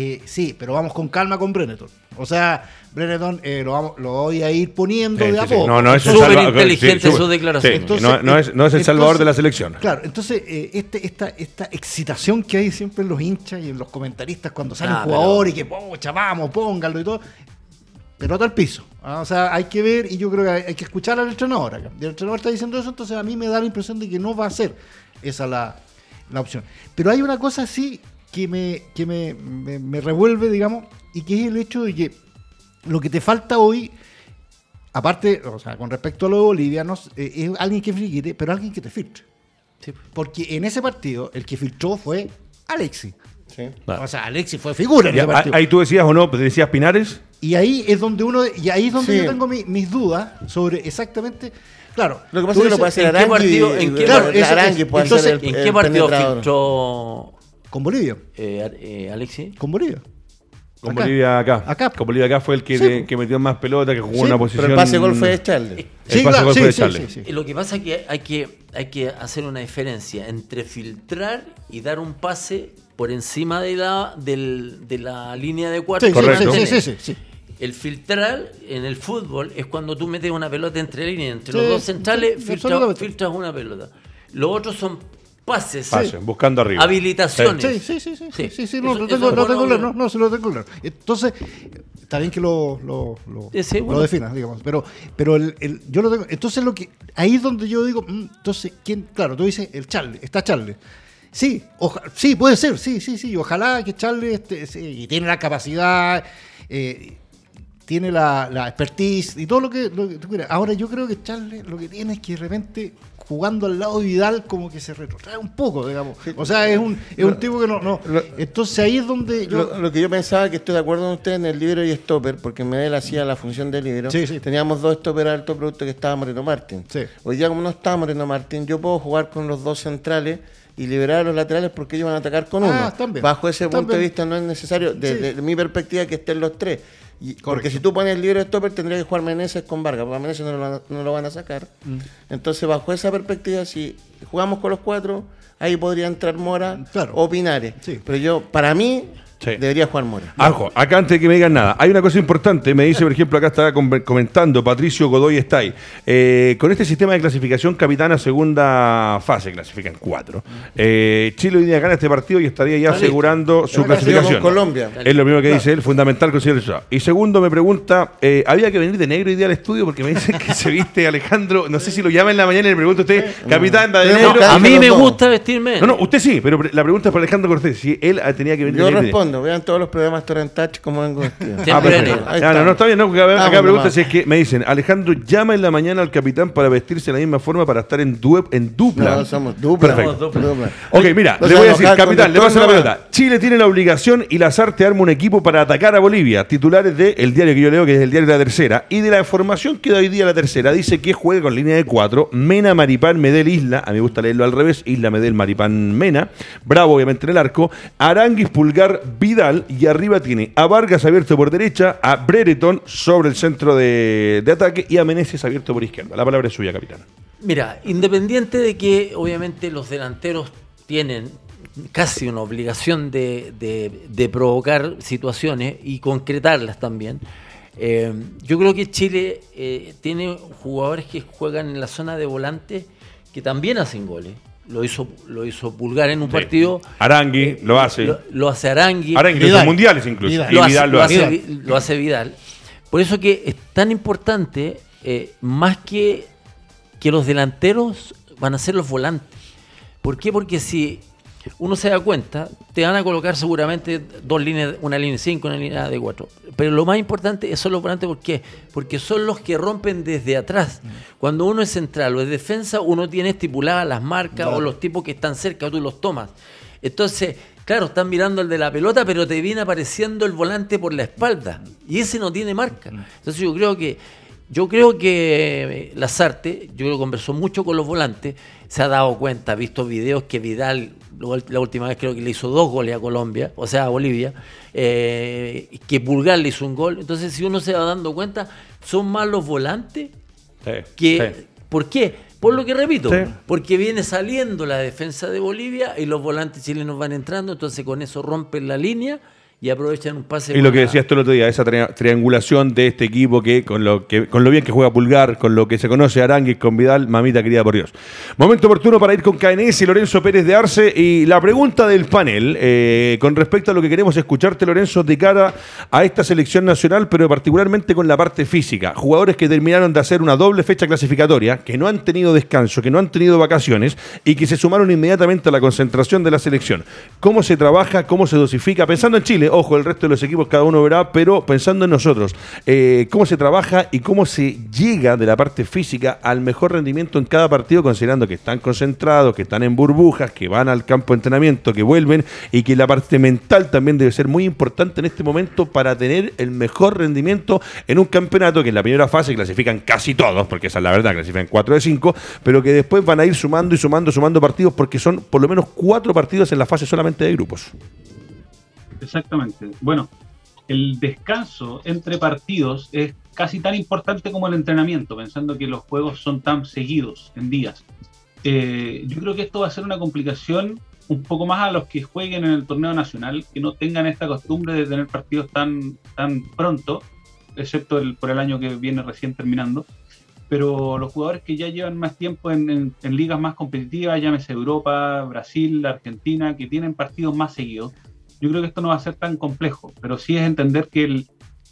[SPEAKER 3] Eh, sí, pero vamos con calma con Brenneton. O sea, Brenneton eh, lo, vamos, lo voy a ir poniendo
[SPEAKER 1] Sí,
[SPEAKER 3] de a
[SPEAKER 1] sí,
[SPEAKER 3] poco.
[SPEAKER 1] No, no es el
[SPEAKER 2] Súper
[SPEAKER 1] salvador-
[SPEAKER 2] inteligente
[SPEAKER 1] sí,
[SPEAKER 2] su
[SPEAKER 1] súper-
[SPEAKER 2] declaración.
[SPEAKER 1] sí,
[SPEAKER 3] Entonces,
[SPEAKER 1] no, no es, no es el
[SPEAKER 3] entonces-
[SPEAKER 1] salvador de la selección.
[SPEAKER 3] Claro, entonces eh, este, esta, esta excitación que hay siempre en los hinchas y en los comentaristas cuando sale
[SPEAKER 2] Ah,
[SPEAKER 3] un jugador y que, pocha, vamos, póngalo y todo. Pelota al piso. Ah, O sea, hay que ver y yo creo que hay, hay que escuchar al entrenador acá. Y el entrenador está diciendo eso, entonces a mí me da la impresión de que no va a ser esa la, la opción. Pero hay una cosa así que me, que me, me- me revuelve, digamos, y que es el hecho de que lo que te falta hoy, aparte, o sea, con respecto a los bolivianos, eh, es alguien que filtre, pero alguien que te filtre.
[SPEAKER 2] Sí.
[SPEAKER 3] Porque en ese partido el que filtró fue Alexi.
[SPEAKER 4] Sí.
[SPEAKER 1] Claro.
[SPEAKER 3] O sea, Alexi fue figura en ese partido.
[SPEAKER 1] ahí tú decías o no, decías Pinares.
[SPEAKER 3] Y ahí es donde uno, y ahí es donde
[SPEAKER 4] Sí.
[SPEAKER 3] yo tengo mi- mis dudas sobre exactamente. Claro.
[SPEAKER 4] Lo que pasa es que lo puede hacer
[SPEAKER 2] ¿en qué
[SPEAKER 4] Arangui.
[SPEAKER 2] partido-
[SPEAKER 4] y-
[SPEAKER 2] en qué
[SPEAKER 4] y-
[SPEAKER 3] Claro, eso-
[SPEAKER 4] Arangui puede
[SPEAKER 3] entonces,
[SPEAKER 2] ¿En qué partido filtró
[SPEAKER 3] Con Bolivia.
[SPEAKER 2] eh, eh, Alexi?
[SPEAKER 3] Con Bolivia.
[SPEAKER 1] Con
[SPEAKER 3] Acá.
[SPEAKER 1] Bolivia acá.
[SPEAKER 3] Acá.
[SPEAKER 1] Con Bolivia acá fue el que,
[SPEAKER 3] Sí,
[SPEAKER 1] que metió más pelota, que jugó
[SPEAKER 3] Sí,
[SPEAKER 1] una posición.
[SPEAKER 4] Pero el pase de gol fue de Charlie.
[SPEAKER 1] El
[SPEAKER 3] Sí,
[SPEAKER 1] pase
[SPEAKER 3] claro,
[SPEAKER 1] gol
[SPEAKER 3] sí,
[SPEAKER 1] fue de
[SPEAKER 3] sí,
[SPEAKER 1] Charlie.
[SPEAKER 3] sí, sí.
[SPEAKER 2] Lo que pasa es que hay, que hay que hacer una diferencia entre filtrar y dar un pase por encima de la, del- de la línea de cuatro.
[SPEAKER 3] Sí,
[SPEAKER 2] que
[SPEAKER 3] sí,
[SPEAKER 1] Correcto.
[SPEAKER 3] sí,
[SPEAKER 2] mantiene.
[SPEAKER 3] sí, sí, sí.
[SPEAKER 2] El filtrar en el fútbol es cuando tú metes una pelota entre líneas, entre
[SPEAKER 3] Sí,
[SPEAKER 2] los dos centrales,
[SPEAKER 3] sí,
[SPEAKER 2] filtras,
[SPEAKER 3] absolutamente.
[SPEAKER 2] filtras una pelota. Los otros son pases,
[SPEAKER 1] Pase, buscando arriba.
[SPEAKER 2] habilitaciones.
[SPEAKER 3] Sí, sí, sí, sí, sí, sí, sí, no,
[SPEAKER 2] Eso-
[SPEAKER 3] lo
[SPEAKER 2] eso
[SPEAKER 3] tengo, claro, no, no, se lo tengo claro. Entonces, está bien que lo, lo, lo, lo definas, digamos, pero, pero el, el- yo lo tengo, entonces lo que, ahí es donde yo digo, mm, entonces, ¿quién? Claro, tú dices, el Charlie, está Charlie. Sí, oja- sí, puede ser, sí, sí, sí, ojalá que Charlie, este, sí, y tiene la capacidad, eh, tiene la, la expertise y todo lo que, lo que tú quieras. Ahora yo creo que Charles lo que tiene es que de repente jugando al lado de Vidal como que se retrotrae un poco, digamos. O sea, es un, es un tipo que no, no. Entonces ahí es donde yo...
[SPEAKER 4] Lo, lo que yo pensaba que estoy de acuerdo con usted en el libro y stopper, porque Medel hacía la función de libro.
[SPEAKER 3] Sí, sí.
[SPEAKER 4] Teníamos dos stopper de alto producto que estaba Moreno Martín.
[SPEAKER 3] Sí.
[SPEAKER 4] Hoy día, como no está Moreno Martín, yo puedo jugar con los dos centrales y liberar a los laterales porque ellos van a atacar con
[SPEAKER 3] Ah,
[SPEAKER 4] uno.
[SPEAKER 3] también.
[SPEAKER 4] Bajo ese punto de vista no es necesario, desde
[SPEAKER 3] Sí.
[SPEAKER 4] mi perspectiva, que estén los tres. Y- porque si tú pones el libro de stopper, tendría que jugar Meneses con Vargas, porque a Meneses no lo, van a, no lo van a sacar.
[SPEAKER 3] Mm.
[SPEAKER 4] Entonces, bajo esa perspectiva, si jugamos con los cuatro, ahí podría entrar Mora
[SPEAKER 3] Claro.
[SPEAKER 4] o Pinares.
[SPEAKER 3] Sí.
[SPEAKER 4] Pero yo, para mí,
[SPEAKER 1] Sí.
[SPEAKER 4] debería jugar Mora.
[SPEAKER 1] Ajo, acá antes de que me digan nada, hay una cosa importante, me dice, por ejemplo, acá com- comentando Patricio Godoy está ahí. Eh, con este sistema de clasificación, capitana segunda fase, clasifican cuatro. Eh, Chile hoy día gana este partido y estaría ya
[SPEAKER 2] listo.
[SPEAKER 1] asegurando su clasificación.
[SPEAKER 4] con Colombia.
[SPEAKER 1] Es lo mismo que dice él, fundamental considerar eso. Y segundo, me pregunta, eh, ¿había que venir de negro hoy día al estudio? Porque me dice que se viste Alejandro, no sé si lo llama en la mañana y le pregunto a usted, capitán, de negro.
[SPEAKER 2] A mí me gusta vestirme.
[SPEAKER 1] No, no, usted sí, pero la pregunta es para Alejandro Cortés, si él ah, tenía que venir
[SPEAKER 4] Yo
[SPEAKER 1] de negro.
[SPEAKER 4] Vean todos los programas Torrent Touch como vengo vestido.
[SPEAKER 1] Ah, perfecto.
[SPEAKER 2] negro.
[SPEAKER 4] Ahí
[SPEAKER 1] Ya, no, está bien, no, porque acá
[SPEAKER 4] Estamos
[SPEAKER 1] pregunta
[SPEAKER 4] nomás.
[SPEAKER 1] si es que me dicen, Alejandro, llama en la mañana al capitán para vestirse de la misma forma para estar en, due- en dupla.
[SPEAKER 4] No, somos dupla.
[SPEAKER 1] Perfecto.
[SPEAKER 2] Somos dupla.
[SPEAKER 4] Dupla.
[SPEAKER 1] Ok, mira,
[SPEAKER 4] No
[SPEAKER 1] le voy a decir, capitán, le
[SPEAKER 4] conductor,
[SPEAKER 1] paso la
[SPEAKER 4] va.
[SPEAKER 1] pelota. Chile tiene la obligación y Lazarte arma un equipo para atacar a Bolivia. Titulares de el diario que yo leo, que es el diario de la tercera. Y de la información que da hoy día la tercera, dice que juega con línea de cuatro. Mena, Maripán, Medel, Isla. A mí me gusta leerlo al revés. Isla, Medel, Maripán, Mena. Bravo, obviamente, en el arco. Aranguis, Pulgar, Vidal. Y arriba tiene a Vargas abierto por derecha, a Brereton sobre el centro de, de ataque y a Meneses abierto por izquierda. La palabra es suya, capitán.
[SPEAKER 2] Mira, independiente de que obviamente los delanteros tienen casi una obligación de, de- provocar situaciones y concretarlas también, eh, yo creo que Chile eh, tiene jugadores que juegan en la zona de volante que también hacen goles. Lo hizo, lo hizo Pulgar en un partido.
[SPEAKER 1] Arangui lo hace.
[SPEAKER 2] Lo, lo hace Arangui.
[SPEAKER 1] Arangui,
[SPEAKER 3] Vidal.
[SPEAKER 1] los mundiales incluso.
[SPEAKER 3] Vidal.
[SPEAKER 1] Y
[SPEAKER 2] lo, hace,
[SPEAKER 1] Vidal lo
[SPEAKER 2] lo
[SPEAKER 1] hace.
[SPEAKER 2] lo hace Vidal. Por eso que es tan importante, eh, más que, que los delanteros van a ser los volantes. ¿Por qué? Porque si uno se da cuenta, te van a colocar seguramente dos líneas, una línea de 5, una línea de 4. Pero lo más importante son los volantes, ¿por qué? Porque son los que rompen desde atrás. Cuando uno es central o es defensa, uno tiene estipuladas las marcas o los tipos que están cerca, tú los tomas. Entonces, claro, están mirando el de la pelota, pero te viene apareciendo el volante por la espalda. Y ese no tiene marca. Entonces yo creo que yo creo que eh, Lazarte, yo que conversó mucho con los volantes, se ha dado cuenta, ha visto videos que Vidal, lo- la última vez creo que le hizo dos goles a Colombia, o sea, a Bolivia, eh, que Pulgar le hizo un gol. Entonces, si uno se va dando cuenta, son más los volantes
[SPEAKER 1] Sí,
[SPEAKER 2] que
[SPEAKER 1] sí.
[SPEAKER 2] ¿Por qué? Por lo que repito,
[SPEAKER 1] Sí.
[SPEAKER 2] porque viene saliendo la defensa de Bolivia y los volantes chilenos van entrando, entonces con eso rompen la línea y aprovechan un pase.
[SPEAKER 1] Y lo que decías tú el otro día, esa tri- triangulación de este equipo que con lo que con lo bien que juega Pulgar, con lo que se conoce Aranguis con Vidal, mamita querida por Dios. Momento oportuno para ir con KNS y Lorenzo Pérez de Arce. Y la pregunta del panel, eh, con respecto a lo que queremos escucharte, Lorenzo, de cara a esta selección nacional, pero particularmente con la parte física. Jugadores que terminaron de hacer una doble fecha clasificatoria, que no han tenido descanso, que no han tenido vacaciones y que se sumaron inmediatamente a la concentración de la selección. ¿Cómo se trabaja? ¿Cómo se dosifica? Pensando en Chile, ojo, el resto de los equipos cada uno verá, pero pensando en nosotros, eh, ¿cómo se trabaja y cómo se llega de la parte física al mejor rendimiento en cada partido, considerando que están concentrados, que están en burbujas, que van al campo de entrenamiento, que vuelven y que la parte mental también debe ser muy importante en este momento para tener el mejor rendimiento en un campeonato que en la primera fase clasifican casi todos, porque esa es la verdad, clasifican 4 de 5, pero que después van a ir sumando y sumando, sumando partidos porque son por lo menos cuatro partidos en la fase solamente de grupos.
[SPEAKER 5] Exactamente. Bueno, el descanso entre partidos es casi tan importante como el entrenamiento, pensando que los juegos son tan seguidos en días. Eh, yo creo que esto va a ser una complicación un poco más a los que jueguen en el torneo nacional, que no tengan esta costumbre de tener partidos tan, tan pronto, excepto el, por el año que viene recién terminando. Pero los jugadores que ya llevan más tiempo en, en- en ligas más competitivas, llámese Europa, Brasil, Argentina, que tienen partidos más seguidos, yo creo que esto no va a ser tan complejo, pero sí es entender que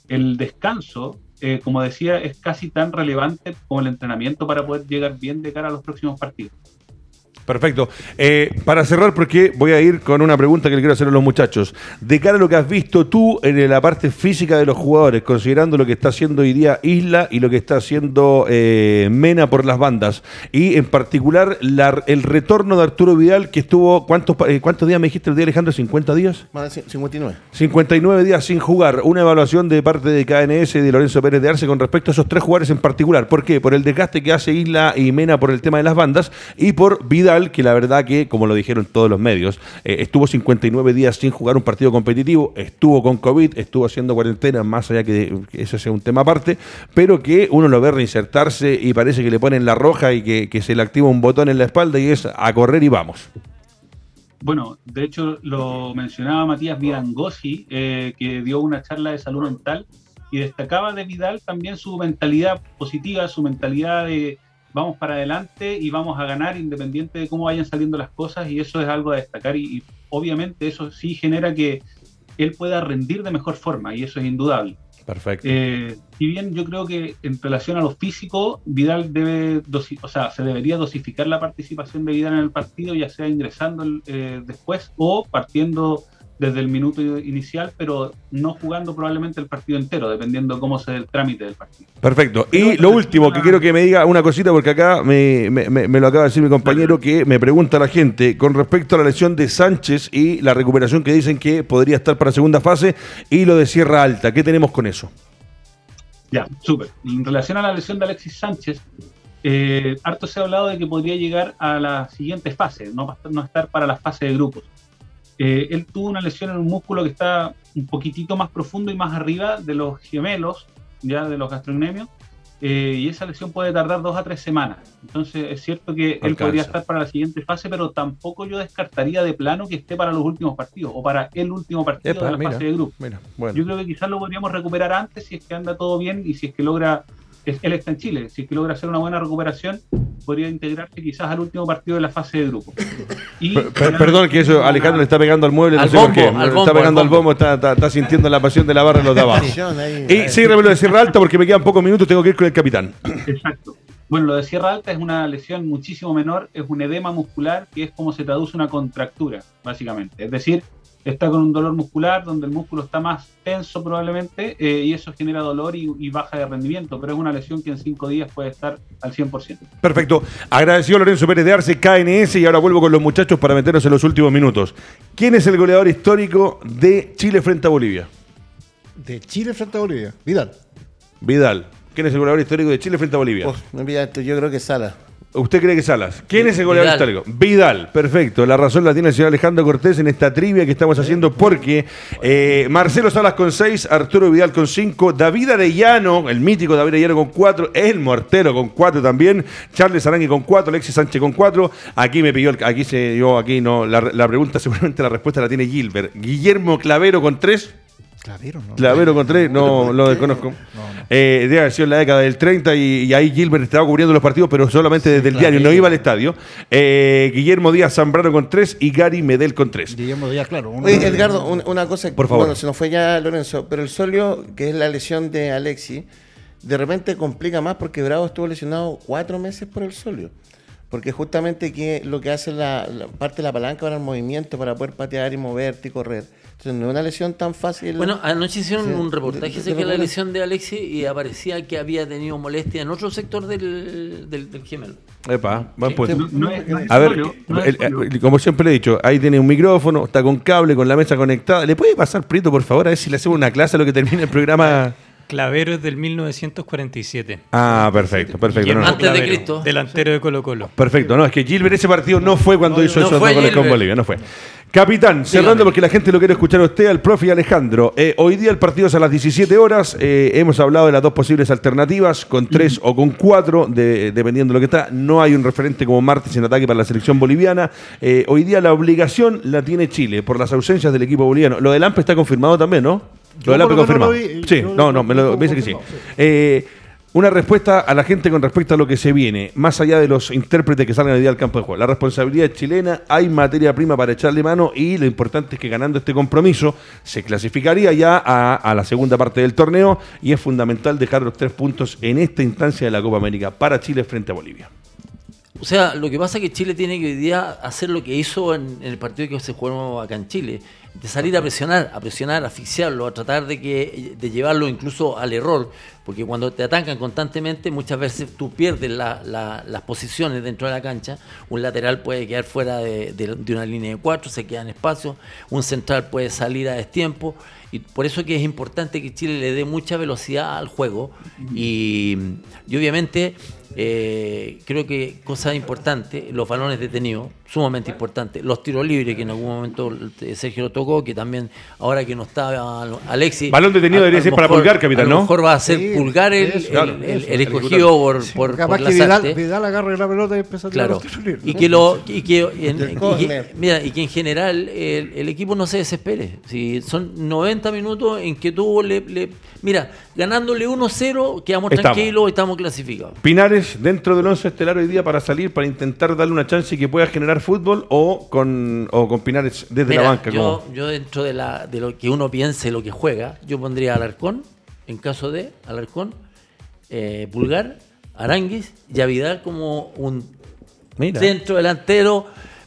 [SPEAKER 5] el, descanso, eh, como decía, es casi tan relevante como el entrenamiento para poder llegar bien de cara a los próximos partidos.
[SPEAKER 1] Perfecto. Eh, para cerrar, porque voy a ir con una pregunta que le quiero hacer a los muchachos. De cara a lo que has visto tú en la parte física de los jugadores, considerando lo que está haciendo hoy día Isla y lo que está haciendo eh, Mena por las bandas, y en particular la- el retorno de Arturo Vidal, que estuvo, ¿cuántos, eh, ¿cuántos días me dijiste el día, Alejandro? ¿50 días?
[SPEAKER 4] Más de 59.
[SPEAKER 1] 59 días sin jugar. Una evaluación de parte de KNS y de Lorenzo Pérez de Arce con respecto a esos tres jugadores en particular. ¿Por qué? Por el desgaste que hace Isla y Mena por el tema de las bandas y por Vidal, que la verdad que, como lo dijeron todos los medios, eh, estuvo 59 días sin jugar un partido competitivo, estuvo con COVID, estuvo haciendo cuarentena, más allá que, que eso sea un tema aparte, pero que uno lo ve reinsertarse y parece que le ponen la roja y que, se le activa un botón en la espalda y es a correr y vamos.
[SPEAKER 5] Bueno, de hecho lo mencionaba Matías Vidangosi, eh, que dio una charla de salud mental y destacaba de Vidal también su mentalidad positiva, su mentalidad de vamos para adelante y vamos a ganar independiente de cómo vayan saliendo las cosas y eso es algo a destacar y, y obviamente eso sí genera que él pueda rendir de mejor forma y eso es indudable.
[SPEAKER 1] Perfecto.
[SPEAKER 5] Eh, si bien yo creo que en relación a lo físico, Vidal debe, o sea, se debería dosificar la participación de Vidal en el partido, ya sea ingresando eh, después o partiendo desde el minuto inicial, pero no jugando probablemente el partido entero, dependiendo cómo sea el trámite del partido.
[SPEAKER 1] Perfecto.
[SPEAKER 5] Pero
[SPEAKER 1] Y lo último, que quiero que me diga una cosita, porque acá me, me- me- me lo acaba de decir mi compañero, que me pregunta la gente con respecto a la lesión de Sánchez y la recuperación que dicen que podría estar para segunda fase y lo de Sierra Alta. ¿Qué tenemos con eso?
[SPEAKER 5] Ya, súper. En relación a la lesión de Alexis Sánchez, eh, harto se ha hablado de que podría llegar a la siguiente fase, no, no estar para la fase de grupos. Eh, él tuvo una lesión en un músculo que está un poquitito más profundo y más arriba de los gemelos, ya de los gastrocnemios, eh, y esa lesión puede tardar dos a tres semanas. Entonces es cierto que él podría estar para la siguiente fase, pero tampoco yo descartaría de plano que esté para los últimos partidos o para el último partido
[SPEAKER 1] Epa,
[SPEAKER 5] de la
[SPEAKER 1] mira.
[SPEAKER 5] fase de grupos.
[SPEAKER 1] Mira, bueno.
[SPEAKER 5] Yo creo que quizás lo podríamos recuperar antes si es que anda todo bien y si es que logra, es- él está en Chile, si es que logra hacer una buena recuperación, podría integrarse quizás al último partido de la fase de grupo. Y
[SPEAKER 1] Per- per- perdón que eso, Alejandro le está pegando al mueble, no sé por qué.
[SPEAKER 2] al
[SPEAKER 1] Le
[SPEAKER 2] bombo,
[SPEAKER 1] está pegando
[SPEAKER 2] al
[SPEAKER 1] al bombo, está, está- está sintiendo la pasión de la barra en los de abajo. Y sí, lo de Sierra Alta porque me quedan pocos minutos, tengo que ir con el capitán.
[SPEAKER 5] Exacto. Bueno, lo de Sierra Alta es una lesión muchísimo menor, es un edema muscular que es como se traduce una contractura, básicamente. Es decir, está con un dolor muscular donde el músculo está más tenso probablemente eh, y eso genera dolor y, y baja de rendimiento, pero es una lesión que en cinco días puede estar al 100%.
[SPEAKER 1] Perfecto. Agradecido Lorenzo Pérez de Arce, KNS, y ahora vuelvo con los muchachos para meternos en los últimos minutos. ¿Quién es el goleador histórico de Chile frente a Bolivia?
[SPEAKER 3] De Chile frente a Bolivia. Vidal.
[SPEAKER 1] Vidal. ¿Quién es el goleador histórico de Chile frente a Bolivia?
[SPEAKER 4] Oh, yo creo que Sala.
[SPEAKER 1] ¿Usted cree que Salas? ¿Quién es el goleador
[SPEAKER 2] Vidal.
[SPEAKER 1] histórico? Vidal, perfecto. La razón la tiene el señor Alejandro Cortés en esta trivia que estamos haciendo porque eh, Marcelo Salas con 6, Arturo Vidal con 5, David Arellano, el mítico David Arellano con 4, el Mortero con 4 también, Charles Arangui con 4, Alexis Sánchez con 4. Aquí me pidió, el- aquí se yo aquí no, la, la pregunta seguramente la respuesta la tiene Gilbert. Guillermo Clavero con 3.
[SPEAKER 3] Clavero, ¿no?
[SPEAKER 1] Clavero con tres, no lo desconozco. Eh, debe haber sido en la década del 30 y, y ahí Gilbert estaba cubriendo los partidos, pero solamente desde el diario, no iba al estadio. Eh, Guillermo Díaz Zambrano con tres y Gary Medel con tres.
[SPEAKER 3] Guillermo Díaz, claro. uno-
[SPEAKER 4] Oye, Edgardo, un- una cosa.
[SPEAKER 1] Por favor.
[SPEAKER 4] Bueno, se nos fue ya Lorenzo, pero el solio, que es la lesión de Alexi, de repente complica más porque Bravo estuvo lesionado cuatro meses por el solio. Porque justamente que lo que hace la, la parte de la palanca para el movimiento, para poder patear y moverte y correr. Entonces no es una lesión tan fácil.
[SPEAKER 2] Bueno, anoche hicieron
[SPEAKER 4] Sí,
[SPEAKER 2] un reportaje
[SPEAKER 4] de-
[SPEAKER 2] acerca de
[SPEAKER 4] de
[SPEAKER 2] la lesión de Alexis y aparecía que había tenido molestia en otro sector del, del, del gemelo.
[SPEAKER 1] Epa, buen punto.
[SPEAKER 5] No, no es, no es
[SPEAKER 1] A ver,
[SPEAKER 5] solo, no es
[SPEAKER 1] el-
[SPEAKER 5] solo.
[SPEAKER 1] el- como siempre le he dicho, ahí tiene un micrófono, está con cable, con la mesa conectada. ¿Le puede pasar, Prieto, por favor, a ver si le hacemos una clase a lo que termine el programa?
[SPEAKER 6] Clavero es del 1947.
[SPEAKER 1] Ah, perfecto, perfecto.
[SPEAKER 6] Guillermo
[SPEAKER 1] no, no.
[SPEAKER 2] Antes de Cristo.
[SPEAKER 6] Delantero de Colo Colo.
[SPEAKER 1] Perfecto, no, es que Gilbert ese partido no fue cuando hizo esos
[SPEAKER 2] fue
[SPEAKER 1] dos goles con. Bolivia, no fue. Capitán, cerrando porque la gente lo quiere escuchar a usted, al profe y Alejandro. Eh, hoy día el partido es a las 17 horas. eh, hemos hablado de las dos posibles alternativas, con tres o con cuatro, de- dependiendo de lo que está. No hay un referente como Martes en ataque para la selección boliviana. Eh, hoy día la obligación la tiene Chile por las ausencias del equipo boliviano. Lo del AMPE está confirmado también, ¿no?
[SPEAKER 3] Yo
[SPEAKER 1] Lo
[SPEAKER 3] lo menos
[SPEAKER 1] confirmado.
[SPEAKER 3] lo vi,
[SPEAKER 1] sí, no, no, me,
[SPEAKER 3] lo
[SPEAKER 1] dice que sí. Eh, una respuesta a la gente con respecto a lo que se viene, más allá de los intérpretes que salgan hoy día al campo de juego. La responsabilidad es chilena, hay materia prima para echarle mano y lo importante es que ganando este compromiso se clasificaría ya a, a la segunda parte del torneo y es fundamental dejar los tres puntos en esta instancia de la Copa América para Chile frente a Bolivia.
[SPEAKER 2] O sea, lo que pasa es que Chile tiene que hoy día hacer lo que hizo en, en el partido que se jugó acá en Chile, de salir a presionar, a presionar, a asfixiarlo, a tratar de que de llevarlo incluso al error, porque cuando te atacan constantemente muchas veces tú pierdes la- la- las posiciones dentro de la cancha, un lateral puede quedar fuera de, de- de una línea de cuatro, se queda en espacio, un central puede salir a destiempo, y por eso que es importante que Chile le dé mucha velocidad al juego. Y, y obviamente eh, creo que cosa importante, los balones detenidos, sumamente importante, los tiros libres que en algún momento Sergio lo tocó, que también ahora que no está Alexis.
[SPEAKER 1] Balón detenido debería ser para Pulgar, capitán,
[SPEAKER 2] A lo
[SPEAKER 1] ¿no?
[SPEAKER 2] mejor va a ser
[SPEAKER 3] Sí,
[SPEAKER 2] pulgar el,
[SPEAKER 3] eso,
[SPEAKER 2] el-
[SPEAKER 1] claro,
[SPEAKER 2] el-
[SPEAKER 1] eso,
[SPEAKER 2] el
[SPEAKER 1] el
[SPEAKER 2] escogido por, por,
[SPEAKER 3] Capaz
[SPEAKER 2] por
[SPEAKER 3] que Vidal. Vidal agarre la pelota y empieza a tirar
[SPEAKER 2] Claro.
[SPEAKER 3] los tiros libres.
[SPEAKER 2] Y que lo y que en- y que- mira, y que en general el, el equipo no se desespere. Si son 90 minutos en que le, le- mira, ganándole 1-0 quedamos
[SPEAKER 1] Estamos.
[SPEAKER 2] tranquilos, estamos clasificados.
[SPEAKER 1] Pinares dentro del 11 estelar hoy día para salir, para intentar darle una chance y que pueda generar fútbol o con, o con Pinares desde
[SPEAKER 2] Mira,
[SPEAKER 1] la banca.
[SPEAKER 2] yo, yo dentro de, la, de lo que uno piense, lo que juega, yo pondría Alarcón, en caso de Alarcón, eh, Pulgar, Aranguis y a Vidal como un
[SPEAKER 1] Mira.
[SPEAKER 2] centro delantero.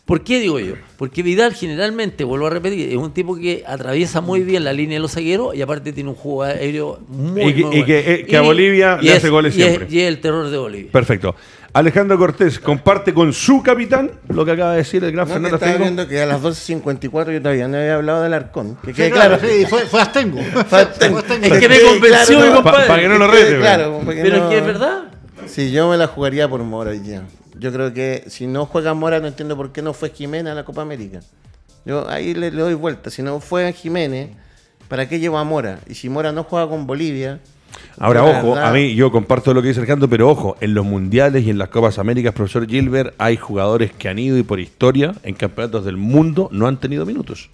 [SPEAKER 2] ¿Por qué digo yo? Porque Vidal generalmente, vuelvo a repetir, es un tipo que atraviesa muy bien la línea de los zagueros y aparte tiene un juego aéreo muy,
[SPEAKER 1] Y que-
[SPEAKER 2] muy
[SPEAKER 1] y
[SPEAKER 2] bueno.
[SPEAKER 1] que- eh, que a Bolivia le
[SPEAKER 2] es-
[SPEAKER 1] hace goles
[SPEAKER 2] y es-
[SPEAKER 1] siempre.
[SPEAKER 2] y es el terror de Bolivia.
[SPEAKER 1] Perfecto. Alejandro Cortés comparte con su capitán lo que acaba de decir el gran
[SPEAKER 4] No,
[SPEAKER 1] Fernando
[SPEAKER 4] estaba
[SPEAKER 1] Astengo.
[SPEAKER 4] viendo que a las 12.54 yo todavía no había hablado del arcón. Que
[SPEAKER 3] Sí, claro,
[SPEAKER 4] claro.
[SPEAKER 3] sí, fue, fue Astengo.
[SPEAKER 4] Fue Astengo.
[SPEAKER 2] Es que me convenció
[SPEAKER 4] claro,
[SPEAKER 2] mi
[SPEAKER 4] no,
[SPEAKER 2] compadre.
[SPEAKER 1] para que no lo rete,
[SPEAKER 4] Claro,
[SPEAKER 2] Pero
[SPEAKER 4] no-
[SPEAKER 2] es que es verdad.
[SPEAKER 4] Sí, yo me la jugaría por Mora hoy día. Yo creo que si no juega Mora, no entiendo por qué no fue Jiménez a la Copa América. Yo ahí le, le doy vuelta. Si no fue Jiménez, ¿para qué lleva a Mora? Y si Mora no juega con Bolivia.
[SPEAKER 1] Ahora, ojo,
[SPEAKER 4] verdad-
[SPEAKER 1] a mí yo comparto lo que dice Alejandro, pero ojo, en los mundiales y en las Copas Américas, profesor Gilbert, hay jugadores que han ido y por historia en campeonatos del mundo no han tenido minutos.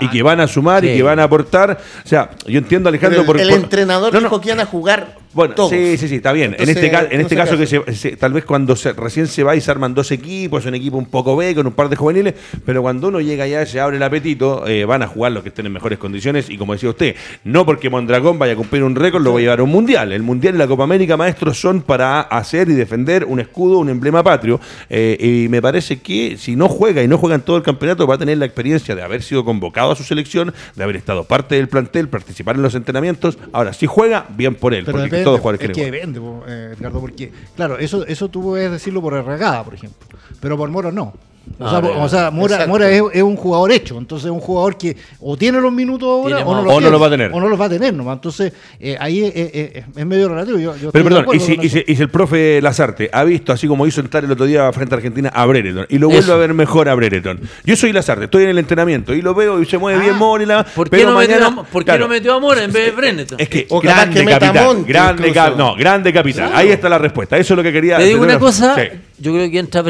[SPEAKER 1] Y que van a sumar y que van a aportar. O sea, yo entiendo, Alejandro,
[SPEAKER 4] el,
[SPEAKER 1] por-
[SPEAKER 4] el entrenador
[SPEAKER 1] No, no,
[SPEAKER 4] dijo que iban a jugar
[SPEAKER 1] Bueno,
[SPEAKER 4] todos.
[SPEAKER 1] sí, sí, sí, está bien.
[SPEAKER 4] Entonces,
[SPEAKER 1] en este, ca- en este caso, que se, se- tal vez cuando se, recién se va y se arman dos equipos, un equipo un poco B con un par de juveniles, pero cuando uno llega allá, se abre el apetito, eh, van a jugar los que estén en mejores condiciones. Y como decía usted, no porque Mondragón vaya a cumplir un récord, lo va a llevar a un mundial. El mundial y la Copa América, maestros, son para hacer y defender un escudo, un emblema patrio. Eh, y me parece que si no juega y no juega en todo el campeonato, va a tener la experiencia de haber sido convocado a su selección, de haber estado parte del plantel, participar en los entrenamientos. Ahora, si juega, bien por él,
[SPEAKER 3] Pero
[SPEAKER 1] porque
[SPEAKER 3] depende,
[SPEAKER 1] todos los jugadores
[SPEAKER 3] es que
[SPEAKER 1] jugar.
[SPEAKER 3] po, eh, Edgardo, porque, claro, eso, eso tú puedes decirlo por Regada, por ejemplo, pero por Moro no. O sea,
[SPEAKER 2] Ah,
[SPEAKER 3] o sea, Mora. Mora es, es un jugador hecho, entonces es un jugador que o tiene los minutos ahora
[SPEAKER 2] Tiene
[SPEAKER 3] o no, los,
[SPEAKER 1] o no
[SPEAKER 3] tiene,
[SPEAKER 1] los va a tener.
[SPEAKER 3] O no los va a tener nomás. Entonces, eh, ahí es, es- es- medio relativo. Yo, yo estoy
[SPEAKER 1] Pero perdón, y si, y y el profe Lazarte ha visto, así como hizo entrar el otro día frente a Argentina, a Brereton, y lo vuelve
[SPEAKER 2] Eso.
[SPEAKER 1] a ver mejor a Brereton. Yo soy Lazarte, estoy en el entrenamiento y lo veo y se mueve bien Mori. la-
[SPEAKER 2] ¿Por qué,
[SPEAKER 1] pero
[SPEAKER 2] no,
[SPEAKER 1] mañana-
[SPEAKER 2] metió, a- por qué
[SPEAKER 1] claro,
[SPEAKER 2] no metió a Mora en vez de Brenneton?
[SPEAKER 1] Es que
[SPEAKER 4] O
[SPEAKER 1] grande
[SPEAKER 4] que Monti
[SPEAKER 1] grande cap- no, grande capitán. Ahí está la respuesta. Eso es lo que quería.
[SPEAKER 2] Te digo una cosa,
[SPEAKER 1] Sí,
[SPEAKER 2] yo creo que entra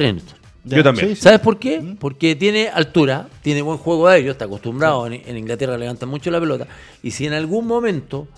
[SPEAKER 1] Yo también.
[SPEAKER 3] Sí,
[SPEAKER 2] ¿Sabes por qué? Porque tiene altura, tiene buen juego aéreo, está acostumbrado. En, en Inglaterra levantan mucho la pelota. Y si en algún momento